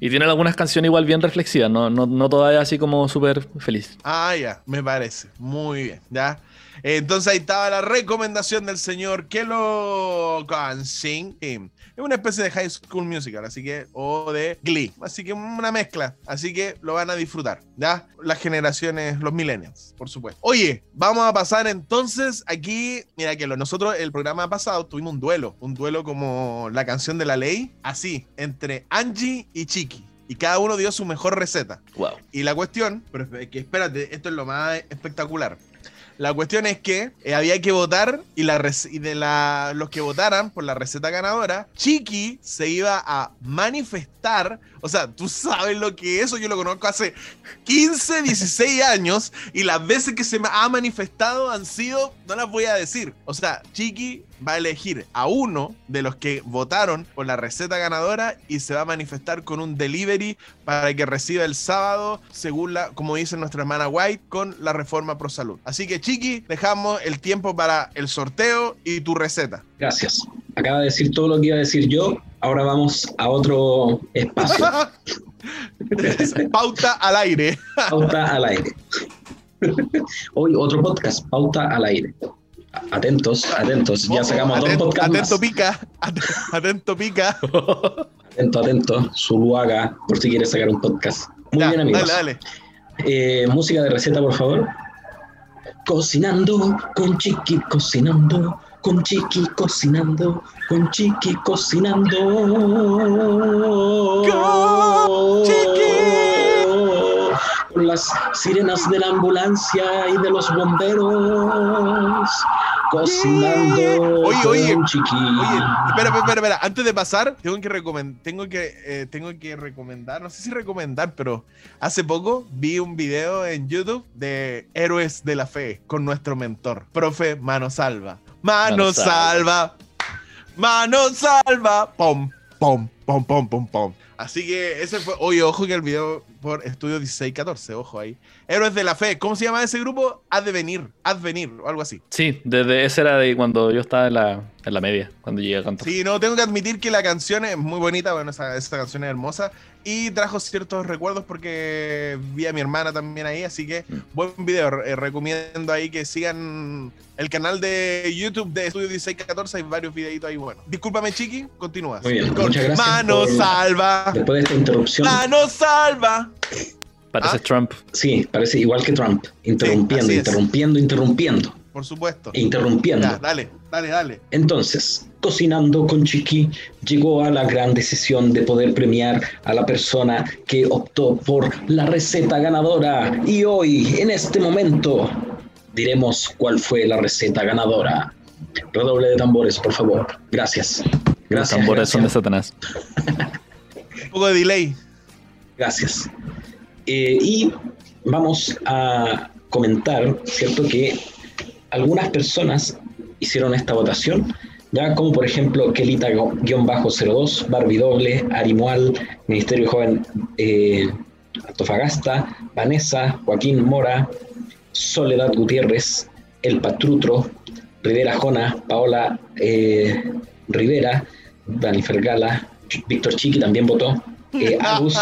Y tienen algunas canciones igual bien reflexivas, no, no, no todas así como súper feliz. Ah, ya, me parece. Muy bien, ya. Entonces ahí estaba la recomendación del señor Kelo Sing Team. Es una especie de High School Musical, así que, o de Glee. Así que una mezcla. Así que lo van a disfrutar, ¿ya? Las generaciones, los millennials, por supuesto. Oye, vamos a pasar entonces aquí. Mira que nosotros el programa pasado tuvimos un duelo. Un duelo como la canción de la ley, así, entre Angie y Chiqui. Y cada uno dio su mejor receta. Wow. Y la cuestión, pero que espérate, esto es lo más espectacular. La cuestión es que eh, había que votar y, la y de los que votaran por la receta ganadora, Chiqui se iba a manifestar. O sea, tú sabes lo que es eso, yo lo conozco hace 15, 16 años y las veces que se ha manifestado han sido, no las voy a decir. O sea, Chiqui va a elegir a uno de los que votaron por la receta ganadora y se va a manifestar con un delivery para que reciba el sábado, según la, como dice nuestra hermana White, con la reforma pro salud. Así que, Chiqui, dejamos el tiempo para el sorteo y tu receta. Gracias. Acaba de decir todo lo que iba a decir yo. Ahora vamos a otro espacio. Pauta al aire. Pauta al aire. Hoy otro podcast, Pauta al aire. Atentos, atentos. Ya sacamos dos atento, podcasts atento más. pica. at- Atento pica. Atento, atento. Zuluaga, por si quieres sacar un podcast. Muy Ya, bien, amigos. Dale, dale. Eh, música de receta, por favor. Cocinando con Chiqui, cocinando con Chiqui, cocinando con Chiqui, cocinando. Con Chiqui. Con las sirenas de la ambulancia y de los bomberos. Cocinando Oye, oye. Oye, espera, espera, espera, espera. Antes de pasar, tengo que recomendar, tengo que, eh, tengo que recomendar, no sé si recomendar, pero hace poco vi un video en YouTube de Héroes de la Fe con nuestro mentor, profe Mano Salva. Mano, Mano Salva. Mano Salva. Pom, pom, pom, pom, pom, pom. Así que ese fue, oye, ojo que el video por Estudio 1614, ojo ahí. Héroes de la Fe, ¿cómo se llama ese grupo? Advenir, Advenir, o algo así. Sí, desde ese era de cuando yo estaba en la, en la media, cuando llegué a cantar. Sí, no, tengo que admitir que la canción es muy bonita, bueno, esa, esa canción es hermosa y trajo ciertos recuerdos porque vi a mi hermana también ahí, así que Mm. buen video, eh, recomiendo ahí que sigan el canal de YouTube de Estudio 1614, hay varios videitos ahí, bueno. Discúlpame, Chiqui, continúas. Muy bien, Con muchas gracias Mano por- salva, Después de esta interrupción, mano salva. Parece Ah. Trump. sí, parece igual que Trump. Interrumpiendo, interrumpiendo, interrumpiendo. Por supuesto. Interrumpiendo. Ya, dale, dale, dale. Entonces, cocinando con Chiqui, llegó a la gran decisión de poder premiar a la persona que optó por la receta ganadora. Y hoy, en este momento, diremos cuál fue la receta ganadora. Redoble de tambores, por favor. Gracias. Los Gracias. tambores son de. Satanás. Un poco de delay. Gracias. Eh, y vamos a comentar, ¿cierto? Que algunas hicieron esta votación, ya como por ejemplo Kelita-02, Barbie Doble, Arimual, Ministerio Joven eh, Vanessa, Joaquín Mora, Soledad Gutiérrez, El Patrutro, Rivera Jona, Paola eh, Rivera, Dani Fergala, Víctor Chiqui también votó, eh, Agus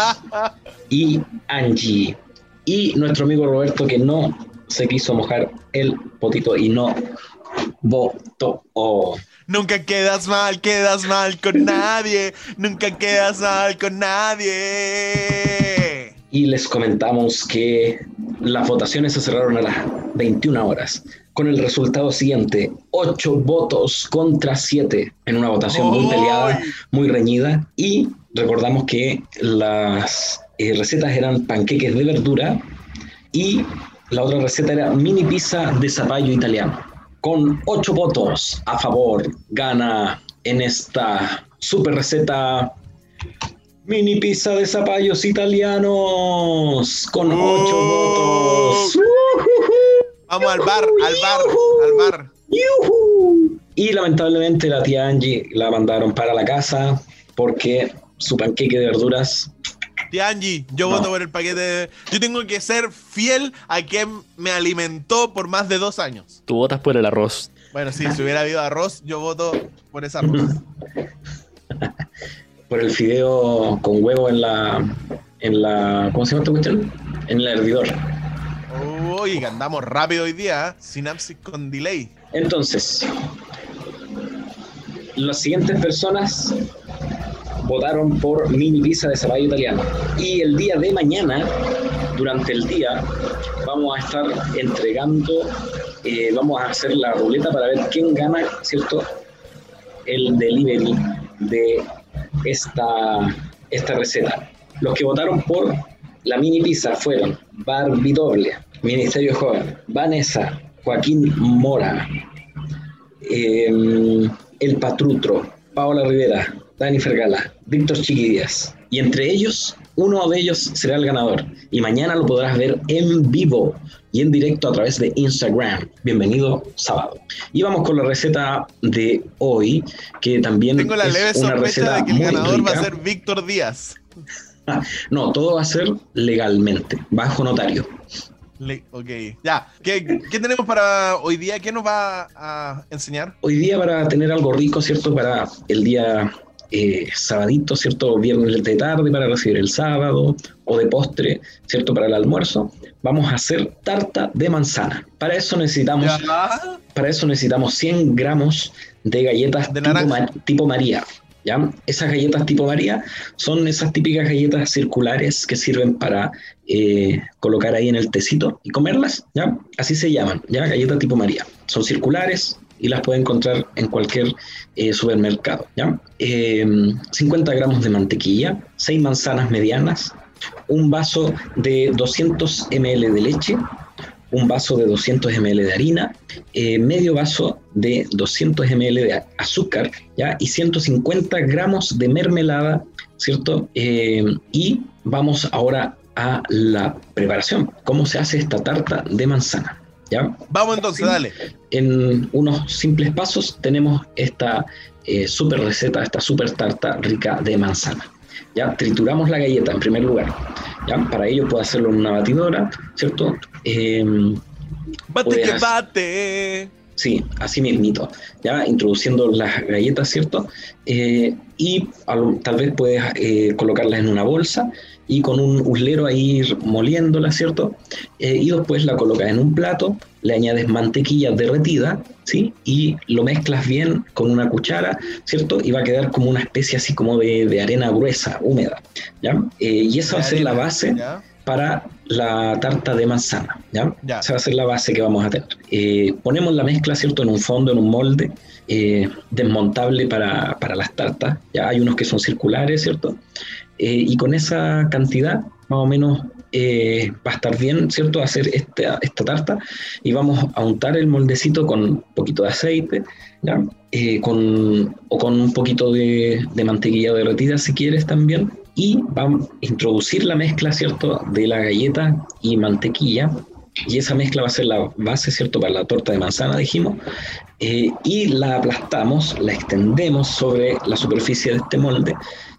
y Angie. Y nuestro amigo Roberto que no se quiso mojar el potito y no votó. Nunca quedas mal, quedas mal con nadie. Nunca quedas mal con nadie. Y les comentamos que las votaciones se cerraron a las 21 horas, con el resultado siguiente, 8 votos contra 7, en una votación muy peleada, muy reñida. Y recordamos que las eh, recetas eran panqueques de verdura y la otra receta era mini pizza de zapallo italiano. Con ocho votos a favor, gana en esta super receta mini pizza de zapallos italianos. Con ocho Oh. votos. Vamos al bar, al bar, al bar. Y lamentablemente la tía Angie la mandaron para la casa porque su panqueque de verduras. Tía Angie, yo No. voto por el paquete. de- Yo tengo que ser fiel a quien me alimentó por más de dos años. Tú votas por el arroz. Bueno, sí, si hubiera habido arroz, yo voto por ese arroz. por el fideo con huevo en la. en la. ¿Cómo se llama esta cuestión? En el hervidor. Uy, que andamos rápido hoy día, ¿eh? Sinapsis con delay. Entonces, las siguientes personas votaron por mini pizza de zapallo italiano. Y el día de mañana, durante el día, vamos a estar entregando, eh, vamos a hacer la ruleta para ver quién gana, ¿cierto? El delivery de esta, esta receta. Los que votaron por la mini pizza fueron Barbie Doble, Ministerio Joven, Vanessa, Joaquín Mora, eh, El Patrutro, Paola Rivera, Dani Fergala, Víctor Chiquidías. Y entre ellos, uno de ellos será el ganador. Y mañana lo podrás ver en vivo y en directo a través de Instagram. Bienvenido sábado. Y vamos con la receta de hoy, que también Tengo la es leve una receta de que el muy ganador va a rica. ser Víctor Díaz. No, todo va a ser legalmente, bajo notario. Le- ok, ya. ¿Qué, qué tenemos para hoy día? ¿Qué nos va a enseñar? Hoy día para tener algo rico, ¿cierto? Para el día eh, sabadito, ¿cierto? Viernes de tarde para recibir el sábado o de postre, ¿cierto? Para el almuerzo. Vamos a hacer tarta de manzana. Para eso necesitamos, Ya. para eso necesitamos 100 gramos de galletas De tipo, naranja. Ma- tipo María. ¿Ya? Esas galletas tipo María son esas típicas galletas circulares que sirven para eh, colocar ahí en el tecito y comerlas, ¿ya? Así se llaman, ¿ya? Galletas tipo María. Son circulares y las puede encontrar en cualquier eh, supermercado, ¿ya? Eh, 50 gramos de mantequilla, 6 manzanas medianas, un vaso de 200 ml de leche, un vaso de 200 ml de harina, eh, medio vaso de 200 ml de azúcar, ¿ya? Y 150 gramos de mermelada, ¿cierto? Eh, y vamos ahora a la preparación. ¿Cómo se hace esta tarta de manzana? ¿Ya? Vamos entonces, dale. En unos simples pasos tenemos esta eh, super receta, esta super tarta rica de manzana. ¿ya? Trituramos la galleta en primer lugar. ¿ya? Para ello puedo hacerlo en una batidora, ¿cierto? Em, Bate que hacer- bate. Sí, así mismito, ya introduciendo las galletas, ¿cierto? Eh, y al- tal vez puedes eh, colocarlas en una bolsa y con un uslero ahí ir moliéndolas, ¿cierto? Eh, y después la colocas en un plato, le añades mantequilla derretida, ¿sí? Y lo mezclas bien con una cuchara, ¿cierto? Y va a quedar como una especie así como de, de arena gruesa, húmeda, ¿ya? Eh, y esa va a ser la base ¿Ya? para la tarta de manzana, ¿ya? Ya. Esa va a ser la base que vamos a tener. Eh, ponemos la mezcla, ¿cierto? En un fondo, en un molde eh, desmontable para, para las tartas. Ya hay unos que son circulares, ¿cierto? Eh, y con esa cantidad, más o menos, eh, va a estar bien, ¿cierto? Hacer esta, esta tarta y vamos a untar el moldecito con un poquito de aceite, ¿ya? Eh, con, o con un poquito de, mantequilla derretida si quieres también. Y vamos a introducir la mezcla, ¿cierto? De la galleta y mantequilla. Y esa mezcla va a ser la base, ¿cierto? Para la torta de manzana, dijimos. Eh, y la aplastamos, la extendemos sobre la superficie de este molde,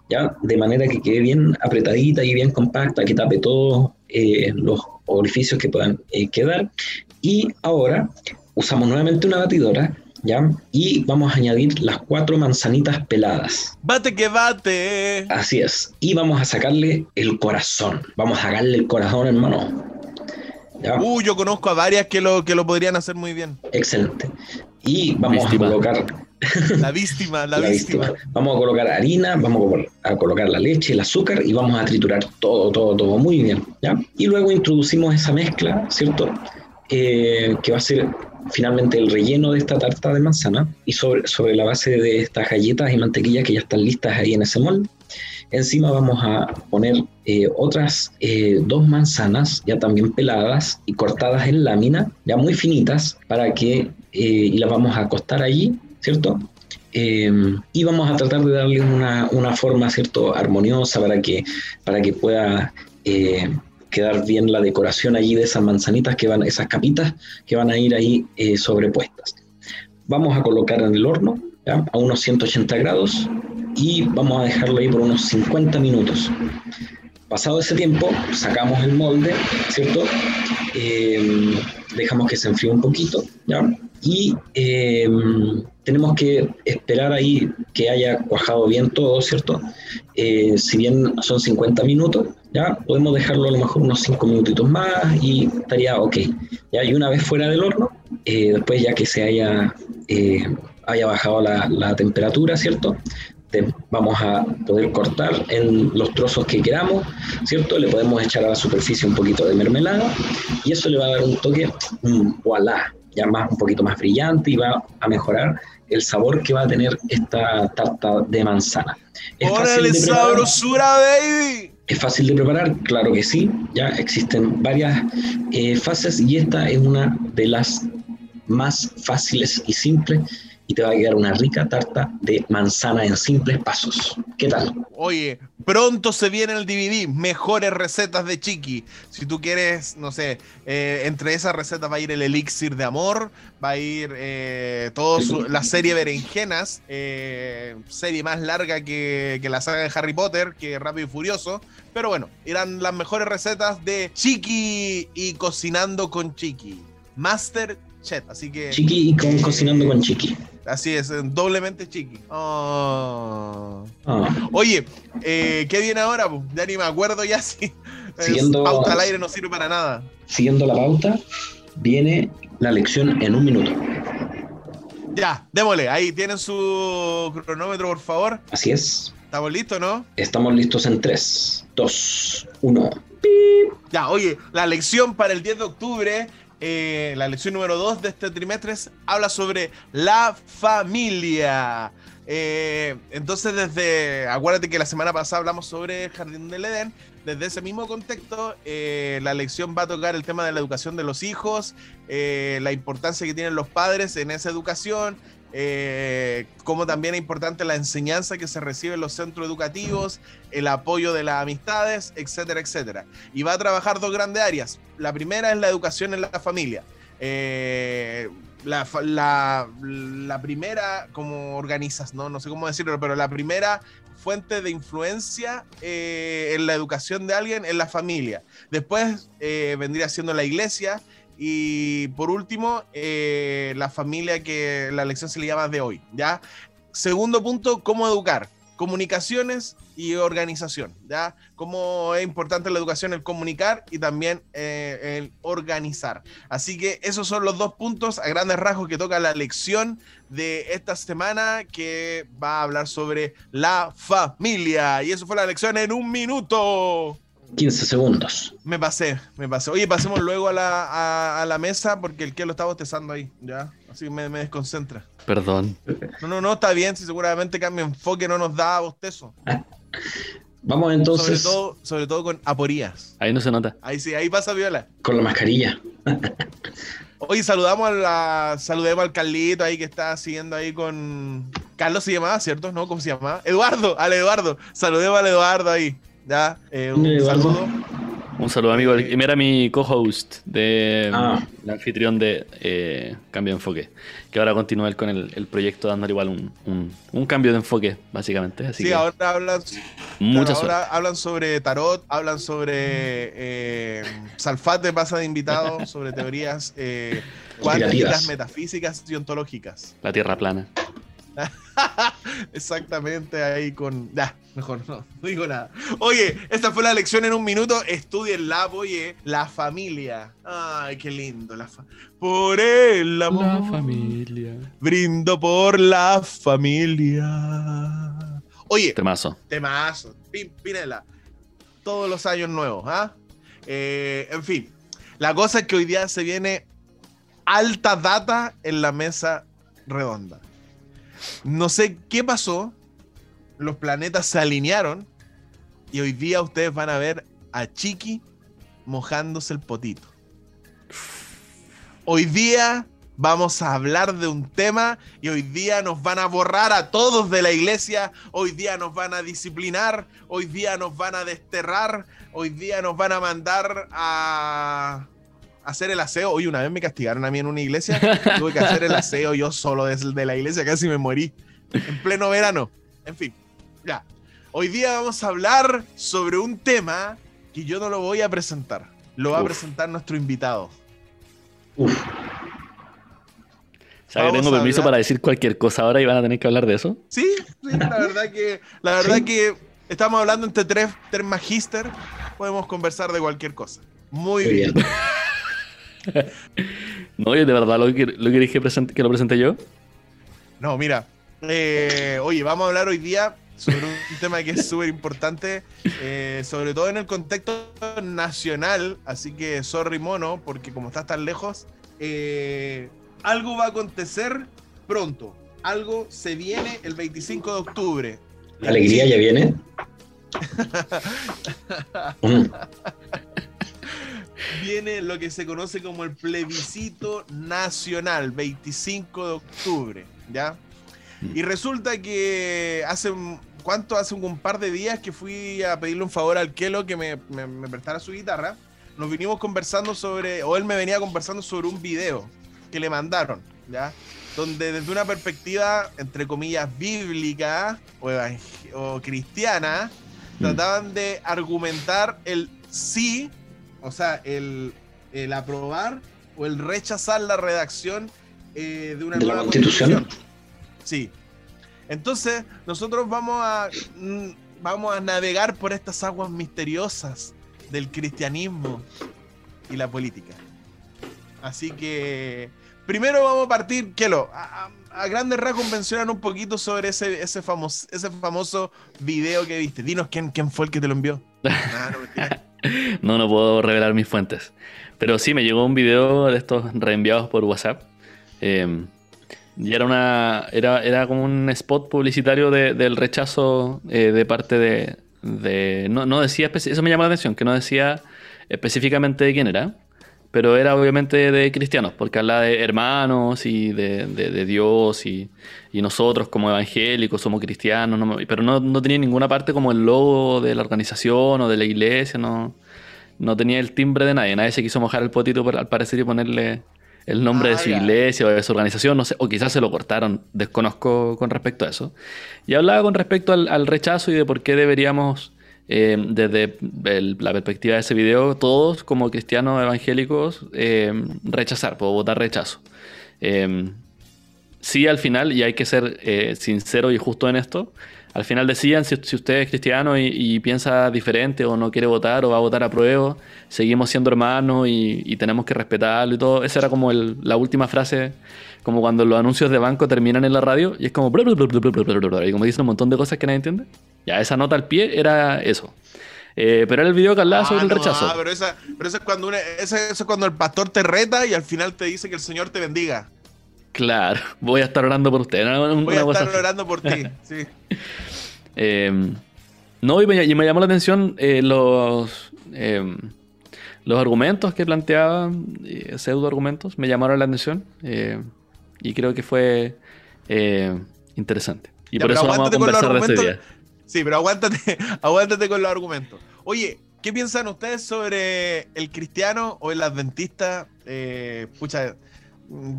¿ya? De manera que quede bien apretadita y bien compacta, que tape todos eh, los orificios que puedan eh, quedar. Y ahora usamos nuevamente una batidora, ¿ya? Y vamos a añadir las cuatro manzanitas peladas. Bate que bate. Así es. Y vamos a sacarle el corazón. Vamos a sacarle el corazón, hermano. ¿Ya? Uh, yo conozco a varias que lo, que lo podrían hacer muy bien. Excelente. Y vamos Víctima. a colocar La víctima, la, la víctima. víctima. Vamos a colocar harina, vamos a colocar la leche, el azúcar y vamos a triturar todo, todo, todo muy bien. ¿ya? Y luego introducimos esa mezcla, ¿cierto? Eh, que va a ser finalmente el relleno de esta tarta de manzana y sobre, sobre la base de estas galletas y mantequilla que ya están listas ahí en ese molde. Encima vamos a poner eh, otras eh, dos manzanas ya también peladas y cortadas en lámina, ya muy finitas, para que, eh, y las vamos a acostar allí, ¿cierto? Eh, y vamos a tratar de darle una, una forma, ¿cierto?, armoniosa para que, para que pueda quedar bien la decoración allí de esas manzanitas que van, esas capitas que van a ir ahí sobrepuestas. Vamos a colocar en el horno ¿ya? a unos 180 grados y vamos a dejarlo ahí por unos 50 minutos. Pasado ese tiempo, sacamos el molde, ¿cierto? Eh, dejamos que se enfríe un poquito, ¿ya? Y eh, tenemos que esperar ahí que haya cuajado bien todo, ¿cierto? Eh, si bien son 50 minutos, ¿ya? Podemos dejarlo a lo mejor unos 5 minutitos más y estaría ok, ¿ya? Y una vez fuera del horno, eh, después ya que se haya, eh, haya bajado la temperatura, ¿cierto? Te- vamos a poder cortar en los trozos que queramos, ¿cierto? Le podemos echar a la superficie un poquito de mermelada y eso le va a dar un toque, mm, voilà, ya más, un poquito más brillante y va a mejorar el sabor que va a tener esta tarta de manzana. ¿Es ¡Órale, de sabrosura, baby! ¿Es fácil de preparar? Claro que sí. Ya existen varias eh, fases y esta es una de las más fáciles y simples y te va a quedar una rica tarta de manzana en simples pasos. ¿Qué tal? Oye, pronto se viene el DVD, mejores recetas de Chiqui. Si tú quieres, no sé, eh, entre esas recetas va a ir el elixir de amor, va a ir eh, todo su- la serie Berenjenas, eh, serie más larga que, que la saga de Harry Potter, que Rápido y Furioso. Pero bueno, irán las mejores recetas de Chiqui y cocinando con Chiqui. Master Chef, así que... Chiqui y con cocinando con chiqui. Así es, doblemente Chiqui. Oh. Ah, Oye, eh, ¿qué viene ahora? po? Ya ni me acuerdo ya si Siguiendo- pauta al aire no sirve para nada. siguiendo la pauta, viene la lección en un minuto. Ya, démosle. Ahí tienen su cronómetro, por favor. Así es. ¿Estamos listos, no? Estamos listos en 3, 2, 1. Ya, oye, la lección para el 10 de octubre, eh, la lección número 2 de este trimestre, es- habla sobre la familia. Eh, entonces, desde, acuérdate que la semana pasada hablamos sobre el Jardín del Edén. Desde ese mismo contexto, eh, la lección va a tocar el tema de la educación de los hijos, la importancia que tienen los padres en esa educación, eh, como también es importante la enseñanza que se recibe en los centros educativos, el apoyo de las amistades, etcétera, etcétera. Y va a trabajar dos grandes áreas. La primera es la educación en la familia. Eh, la, primera, como organizas, ¿no? no sé cómo decirlo, pero la primera fuente de influencia eh, en la educación de alguien en la familia. Después eh, vendría siendo la iglesia. Y por último, eh, la familia que la lección se le llama de hoy, ¿ya? Segundo punto, cómo educar. Comunicaciones y organización, ¿ya? Cómo es importante la educación, el comunicar y también eh, el organizar. Así que esos son los dos puntos a grandes rasgos que toca la lección de esta semana que va a hablar sobre la familia. Y eso fue la lección en un minuto. 15 segundos. Me pasé, me pasé. Oye, pasemos luego a la, a, a la mesa porque el que lo está bostezando ahí, ¿ya? Así me, me desconcentra. Perdón. No, no, no, está bien, si seguramente cambio enfoque no nos da bostezo. Vamos entonces Sobre todo, sobre todo con aporías. Ahí no se nota. Ahí sí, ahí pasa viola. con la mascarilla. Oye, saludamos a la, saludemos al Carlito ahí que está siguiendo ahí con. Carlos se llamaba, ¿cierto? ¿No? ¿Cómo se llamaba? Eduardo, al Eduardo. Saludemos al Eduardo ahí. Ya, eh, un saludo. Un saludo, amigo. El- Era mi co-host de Ah. el anfitrión de eh, Cambio de Enfoque. Que ahora continúa él con el, el proyecto dándole igual un, un- un cambio de enfoque, básicamente. Así Sí, que ahora hablan, mucha claro, suerte. ahora hablan sobre tarot, hablan sobre eh, Salfate pasa de invitado, sobre teorías eh, cuánticas, metafísicas y ontológicas. La tierra plana. Exactamente ahí con. Ya, mejor no, no digo nada. Oye, esta fue la lección en un minuto. Estudienla, oye. La familia. Ay, qué lindo. La fa- por el amor. familia. Brindo por la familia. Oye, Temazo. temazo. Pin- Pinela. Todos los años nuevos, ¿ah? Eh, en fin. La cosa es que hoy día se viene alta data en la mesa redonda. No sé qué pasó. Los planetas se alinearon y hoy día ustedes van a ver a Chiqui mojándose el potito. Hoy día vamos a hablar de un tema y hoy día nos van a borrar a todos de la iglesia, hoy día nos van a disciplinar, hoy día nos van a desterrar, hoy día nos van a mandar a hacer el aseo. Hoy una vez me castigaron a mí en una iglesia, tuve que hacer el aseo yo solo desde la iglesia, casi me morí en pleno verano. En fin, ya. Hoy día vamos a hablar sobre un tema que yo no lo voy a presentar, lo va a presentar nuestro invitado. Uf, O sea, que tengo permiso hablar- para decir cualquier cosa ahora y van a tener que hablar de eso. Sí, sí, la verdad que, la verdad que estamos hablando entre tres, tres magíster, podemos conversar de cualquier cosa. Muy muy bien. bien. No, y de verdad lo que, lo queréis que, presente- que lo presente yo. No, mira, eh, oye, vamos a hablar hoy día sobre un tema que es súper importante, eh, sobre todo en el contexto nacional, así que sorry mono, porque como estás tan lejos, eh, algo va a acontecer pronto, algo se viene el 25 de octubre. La alegría ya viene. Mm, viene lo que se conoce como el plebiscito nacional, 25 de octubre, ¿ya? Y resulta que hace, ¿cuánto? Hace un par de días que fui a pedirle un favor al Kelo que me, me- me prestara su guitarra. Nos vinimos conversando sobre, o él me venía conversando sobre un video que le mandaron, ¿ya? Donde desde una perspectiva, entre comillas, bíblica o cristiana, Mm. trataban de argumentar el sí, o sea, el, el aprobar o el rechazar la redacción eh, de una ¿De la nueva Constitución? Sí. Entonces, nosotros vamos a, mm, vamos a navegar por estas aguas misteriosas del cristianismo y la política. Así que, primero vamos a partir, Kelo, a, a- a grandes rasgos mencionan un poquito sobre ese, ese, famoso, ese famoso video que viste. Dinos quién, quién fue el que te lo envió. Ah, no, mentira. No, no puedo revelar mis fuentes. Pero sí, me llegó un video de estos reenviados por WhatsApp. Eh, y era una. Era, era como un spot publicitario de- del rechazo eh, de parte de. de- no, no decía. Eso me llamó la atención, que no decía específicamente de quién era. Pero era obviamente de cristianos, porque hablaba de hermanos y de, de- de Dios y, y nosotros como evangélicos somos cristianos, no pero no, no tenía ninguna parte como el logo de la organización o de la iglesia, no, no tenía el timbre de nadie, nadie se quiso mojar el potito por- al parecer y ponerle el nombre Ah, de su ya. iglesia o de su organización, no sé, o quizás se lo cortaron, desconozco con respecto a eso. Y hablaba con respecto al, al rechazo y de por qué deberíamos, eh, desde la perspectiva de ese video, todos como cristianos evangélicos, eh, rechazar, o votar rechazo. Eh, sí, al final, y hay que ser eh, sincero y justo en esto, al final decían si, si usted es cristiano y, y piensa diferente o no quiere votar o va a votar a prueba, seguimos siendo hermanos y, y tenemos que respetarlo y todo. Esa era como el- la última frase, como cuando los anuncios de banco terminan en la radio y es como. Y como dicen un montón de cosas que nadie entiende. Ya, esa nota al pie era eso. Eh, pero era el video que hablaba ah, sobre el ah, rechazo. Ah, pero, esa, pero esa es cuando una, esa, es cuando el pastor te reta y al final te dice que el Señor te bendiga. Claro, voy a estar orando por usted. Una, una voy a estar cosa... orando por ti, sí. Eh, no, y me, y me, llamó la atención eh, los, eh, los argumentos que planteaba, eh, pseudo argumentos, me llamaron la atención. Eh, y creo que fue eh, interesante. Y Ya, por pero eso vamos a aguántate con los conversar de este día. Sí, pero aguántate, aguántate con los argumentos. Oye, ¿qué piensan ustedes sobre el cristiano o el adventista? Eh, pucha,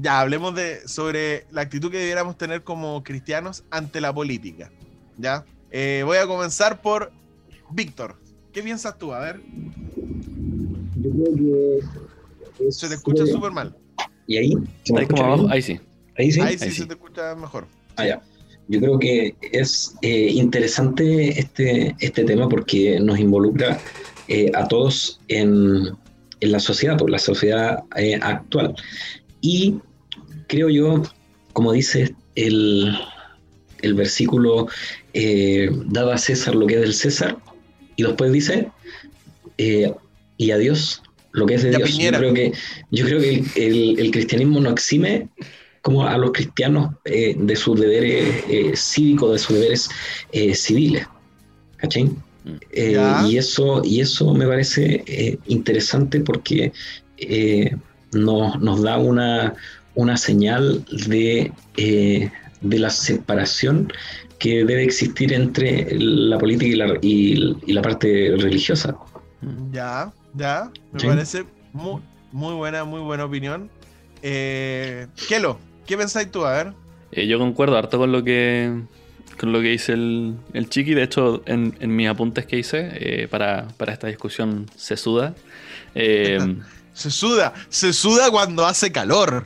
ya hablemos de sobre la actitud que debiéramos tener como cristianos ante la política. ¿Ya? Eh, voy a comenzar por Víctor. ¿Qué piensas tú? A ver, Yo creo que. es- se te escucha súper mal. ¿Y ahí? ¿Se me Ahí como abajo, ahí sí. Ahí sí. Ahí sí, ahí se te escucha mejor. Ah, ya. Yo creo que es eh, interesante este, este tema porque nos involucra eh, a todos en, en la sociedad, por la sociedad eh, actual. Y creo yo, como dice el, el versículo, eh, dado a César lo que es del César, y después dice, eh, y a Dios lo que es de Dios. Yo creo que, yo creo que el, el- el cristianismo no exime como a los cristianos eh, de sus deberes eh, cívicos, de sus deberes eh, civiles. ¿Cachai? Ya. y, eso, y eso me parece interesante porque nos, nos da una, una señal de, de la separación que debe existir entre la política y la, y- y la parte religiosa. Ya, ya. Me Sí. parece muy, muy buena, muy buena opinión. Eh, Kelo, ¿qué pensáis tú? A ver. Eh, yo concuerdo harto con lo que con lo que dice el, el chiqui. De hecho, en, en mis apuntes que hice eh, para, para esta discusión sesuda, eh, Se suda, se suda cuando hace calor.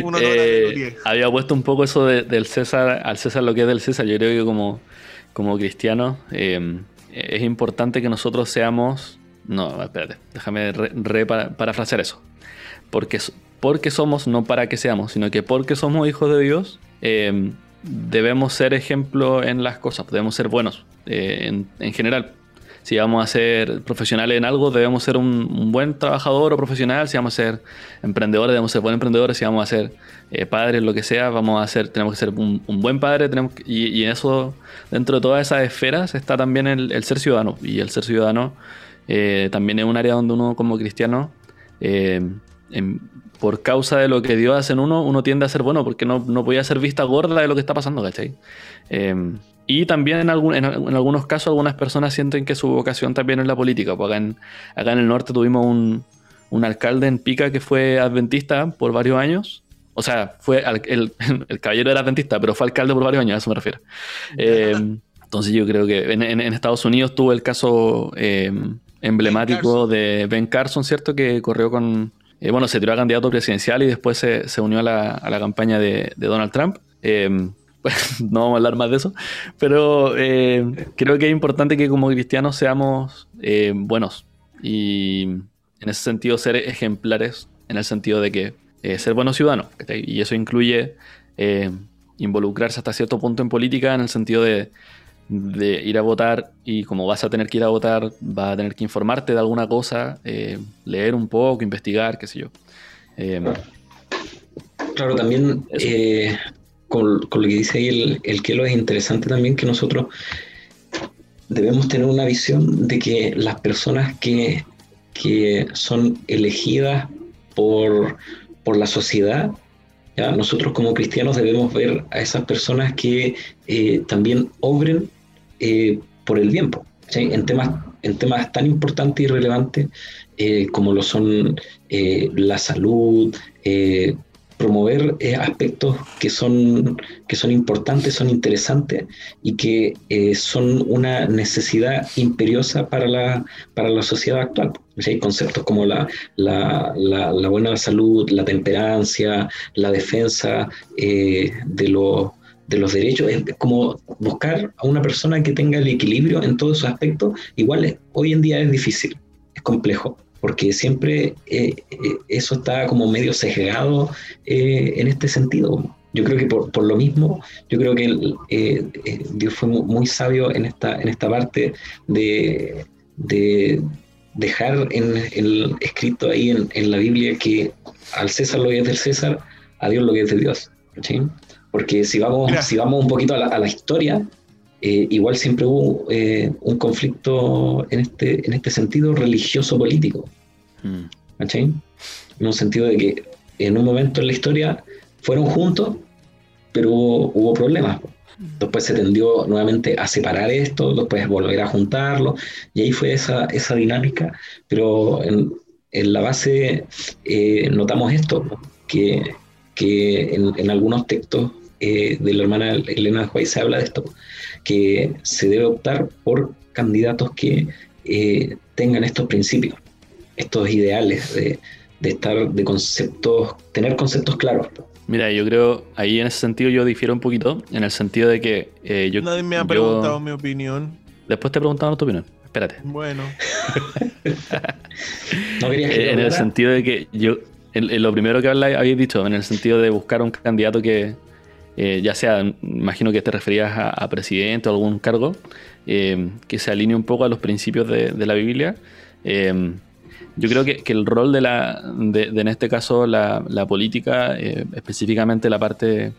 Un honor a eh, había puesto un poco eso de- del César, al César lo que es del César. Yo creo que como, como cristianos es importante que nosotros seamos... No, espérate, déjame re, re para- parafrasear eso. Porque, porque somos, no para que seamos, sino que porque somos hijos de Dios, eh, debemos ser ejemplo en las cosas, debemos ser buenos eh, en, en general. Si vamos a ser profesionales en algo, debemos ser un, buen trabajador o profesional. Si vamos a ser emprendedores, debemos ser buenos emprendedores. Si vamos a ser eh, padres, lo que sea, vamos a ser, tenemos que ser un, buen padre. Y, y eso, dentro de todas esas esferas, está también el, ser ciudadano. Y el ser ciudadano también es un área donde uno, como cristiano, en- por causa de lo que Dios hace en uno, uno tiende a ser bueno, porque no, no podía ser vista gorda de lo que está pasando, ¿cachai? Eh, y también en, algún- en, en algunos casos algunas personas sienten que su vocación también es la política. Pues acá en, acá en el norte tuvimos un, un alcalde en Pica que fue adventista por varios años. O sea, fue al- el, el caballero era adventista, pero fue alcalde por varios años, a eso me refiero. Eh, entonces yo creo que en, Estados Unidos tuvo el caso eh, emblemático de Ben Carson, ¿cierto? Que corrió con... eh, bueno, se tiró a candidato presidencial y después se, se unió a la, a la campaña de, de Donald Trump. Eh, no vamos a hablar más de eso, pero eh, creo que es importante que como cristianos seamos buenos y en ese sentido ser ejemplares, en el sentido de que ser buenos ciudadanos, y eso incluye involucrarse hasta cierto punto en política, en el sentido de, de ir a votar y como vas a tener que ir a votar, vas a tener que informarte de alguna cosa, eh, leer un poco, investigar, qué sé yo. Eh, Claro, también eh, con, con lo que dice ahí el, el Kelo es interesante también que nosotros debemos tener una visión de que las personas que, que son elegidas por, por la sociedad, ¿ya? nosotros como cristianos debemos ver a esas personas que eh, también obren eh, por el bien, po, ¿sí? en, temas, en temas tan importantes y relevantes eh, como lo son eh, la salud, eh, promover eh, aspectos que son, que son importantes, son interesantes y que eh, son una necesidad imperiosa para la, para la sociedad actual. Hay conceptos como la, la, la, la buena salud, la temperancia, la defensa de, los, de los derechos, es como buscar a una persona que tenga el equilibrio en todos esos aspectos. Igual hoy en día es difícil, es complejo, porque siempre eh, eh, eso está como medio sesgado eh, en este sentido. Yo creo que por, por lo mismo, yo creo que eh, Dios fue mu- muy sabio en esta, en esta parte de, de dejar en el escrito ahí en, en la Biblia que al César lo que es del César, a Dios lo que es de Dios. ¿sí? Porque si vamos, Mira. si vamos un poquito a la, a la historia, eh, igual siempre hubo eh, un conflicto en este, en este sentido religioso-político. mm, ¿cachai? En un sentido de que en un momento en la historia fueron juntos, pero hubo, hubo problemas. Después se tendió nuevamente a separar esto, después volver a juntarlo, y ahí fue esa, esa dinámica, pero en, en la base eh, notamos esto, que, que en, en algunos textos eh, de la hermana Elena de White se habla de esto, que se debe optar por candidatos que eh, tengan estos principios, estos ideales de, de estar de conceptos, tener conceptos claros. Mira, yo creo, ahí en ese sentido yo difiero un poquito, en el sentido de que eh, yo... Nadie me ha yo- preguntado mi opinión. Después te preguntaron tu opinión, espérate. Bueno, No querías que en el sentido de que yo, en- en lo primero que habéis dicho, en el sentido de buscar un candidato que, eh, ya sea, imagino que te referías a, a presidente o algún cargo, eh, que se alinee un poco a los principios de, la Biblia. Eh, yo creo que, el rol de la, de, en este caso, la, política, específicamente la parte,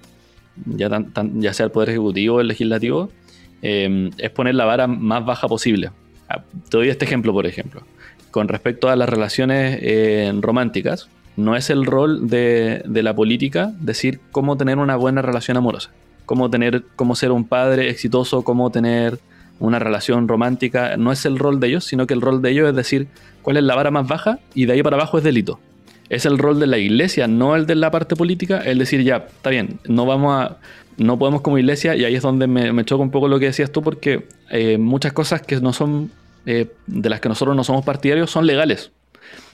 ya, ya sea el Poder Ejecutivo o el Legislativo, es poner la vara más baja posible. Ah, Te doy este ejemplo, por ejemplo. Con respecto a las relaciones románticas, no es el rol de, de la política decir cómo tener una buena relación amorosa, cómo, tener, cómo ser un padre exitoso, cómo tener una relación romántica. No es el rol de ellos, sino que el rol de ellos es decir cuál es la vara más baja y de ahí para abajo es delito. Es el rol de la iglesia, no el de la parte política, el decir ya, está bien, no vamos a, no podemos como iglesia, y ahí es donde me, choca un poco lo que decías tú, porque eh, muchas cosas que no son, eh, de las que nosotros no somos partidarios, son legales.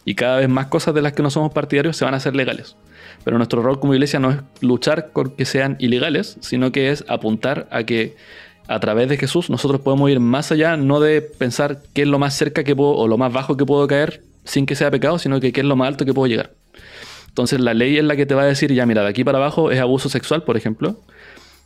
Y cada vez más cosas de las que no somos partidarios se van a hacer legales. Pero nuestro rol como iglesia no es luchar con que sean ilegales, sino que es apuntar a que a través de Jesús nosotros podemos ir más allá, no de pensar qué es lo más cerca que puedo o lo más bajo que puedo caer sin que sea pecado, sino que qué es lo más alto que puedo llegar. Entonces la ley es la que te va a decir, ya mira, de aquí para abajo es abuso sexual, por ejemplo,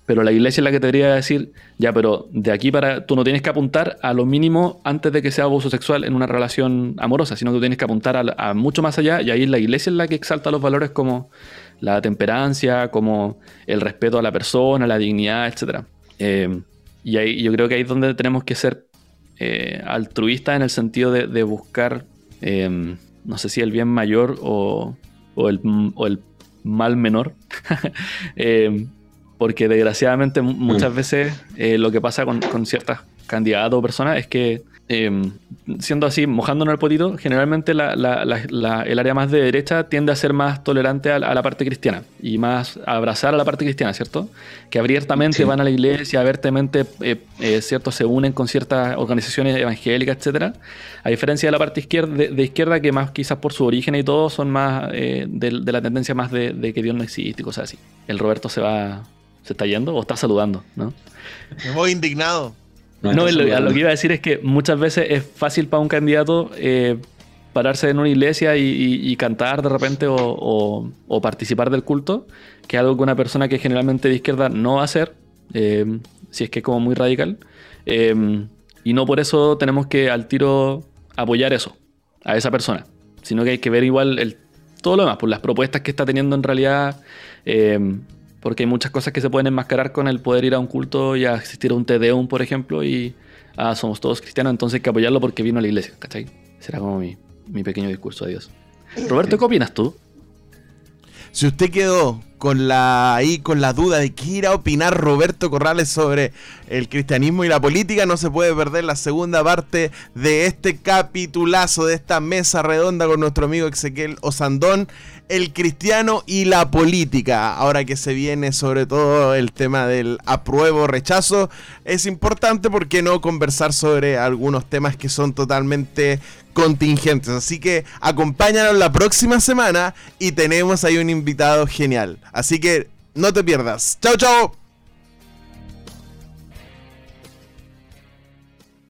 pero la iglesia es la que te debería decir, ya, pero de aquí para, tú no tienes que apuntar a lo mínimo antes de que sea abuso sexual en una relación amorosa, sino que tú tienes que apuntar a, mucho más allá y ahí la iglesia es la que exalta los valores como la temperancia, como el respeto a la persona, la dignidad, etc. Eh, y ahí yo creo que ahí es donde tenemos que ser eh, altruistas en el sentido de, buscar, eh, no sé si el bien mayor o, el, o el mal menor. Porque desgraciadamente mu- muchas veces eh, lo que pasa con, con ciertas candidatos o personas es que, eh, siendo así, mojándonos el potito, generalmente la- la- la- la- el área más de derecha tiende a ser más tolerante a, la- a la parte cristiana y más a abrazar a la parte cristiana, ¿cierto? Que abiertamente Sí. van a la iglesia, abiertamente, eh, eh, ¿cierto? Se unen con ciertas organizaciones evangélicas, etcétera. A diferencia de la parte izquierda, de, de izquierda, que más quizás por su origen y todo, son más de, de la tendencia más de, de que Dios no existe y cosas así. El Roberto se va, se está yendo o está saludando, ¿no? Me voy indignado. No, lo, a lo saludando. que iba a decir es que muchas veces es fácil para un candidato eh, pararse en una iglesia y, y- y cantar de repente o, o- o participar del culto, que es algo que una persona que generalmente de izquierda no va a hacer, eh, si es que es como muy radical. Eh, y no por eso tenemos que al tiro apoyar eso, a esa persona, sino que hay que ver igual el, todo lo demás, por las propuestas que está teniendo en realidad. Eh, porque hay muchas cosas que se pueden enmascarar con el poder ir a un culto y a asistir a un Tedeum, por ejemplo, y ah, somos todos cristianos, entonces hay que apoyarlo porque vino a la iglesia, ¿cachai? Será como mi, mi pequeño discurso, adiós. Roberto, ¿qué opinas tú? Si usted quedó con la ahí con la duda de qué irá a opinar Roberto Corrales sobre el cristianismo y la política, no se puede perder la segunda parte de este capitulazo de esta mesa redonda con nuestro amigo Ezequiel Osandón, el cristiano y la política. Ahora que se viene sobre todo el tema del apruebo rechazo, es importante por qué no conversar sobre algunos temas que son totalmente contingentes. Así que acompáñanos la próxima semana y tenemos ahí un invitado genial. Así que no te pierdas. Chao, chao.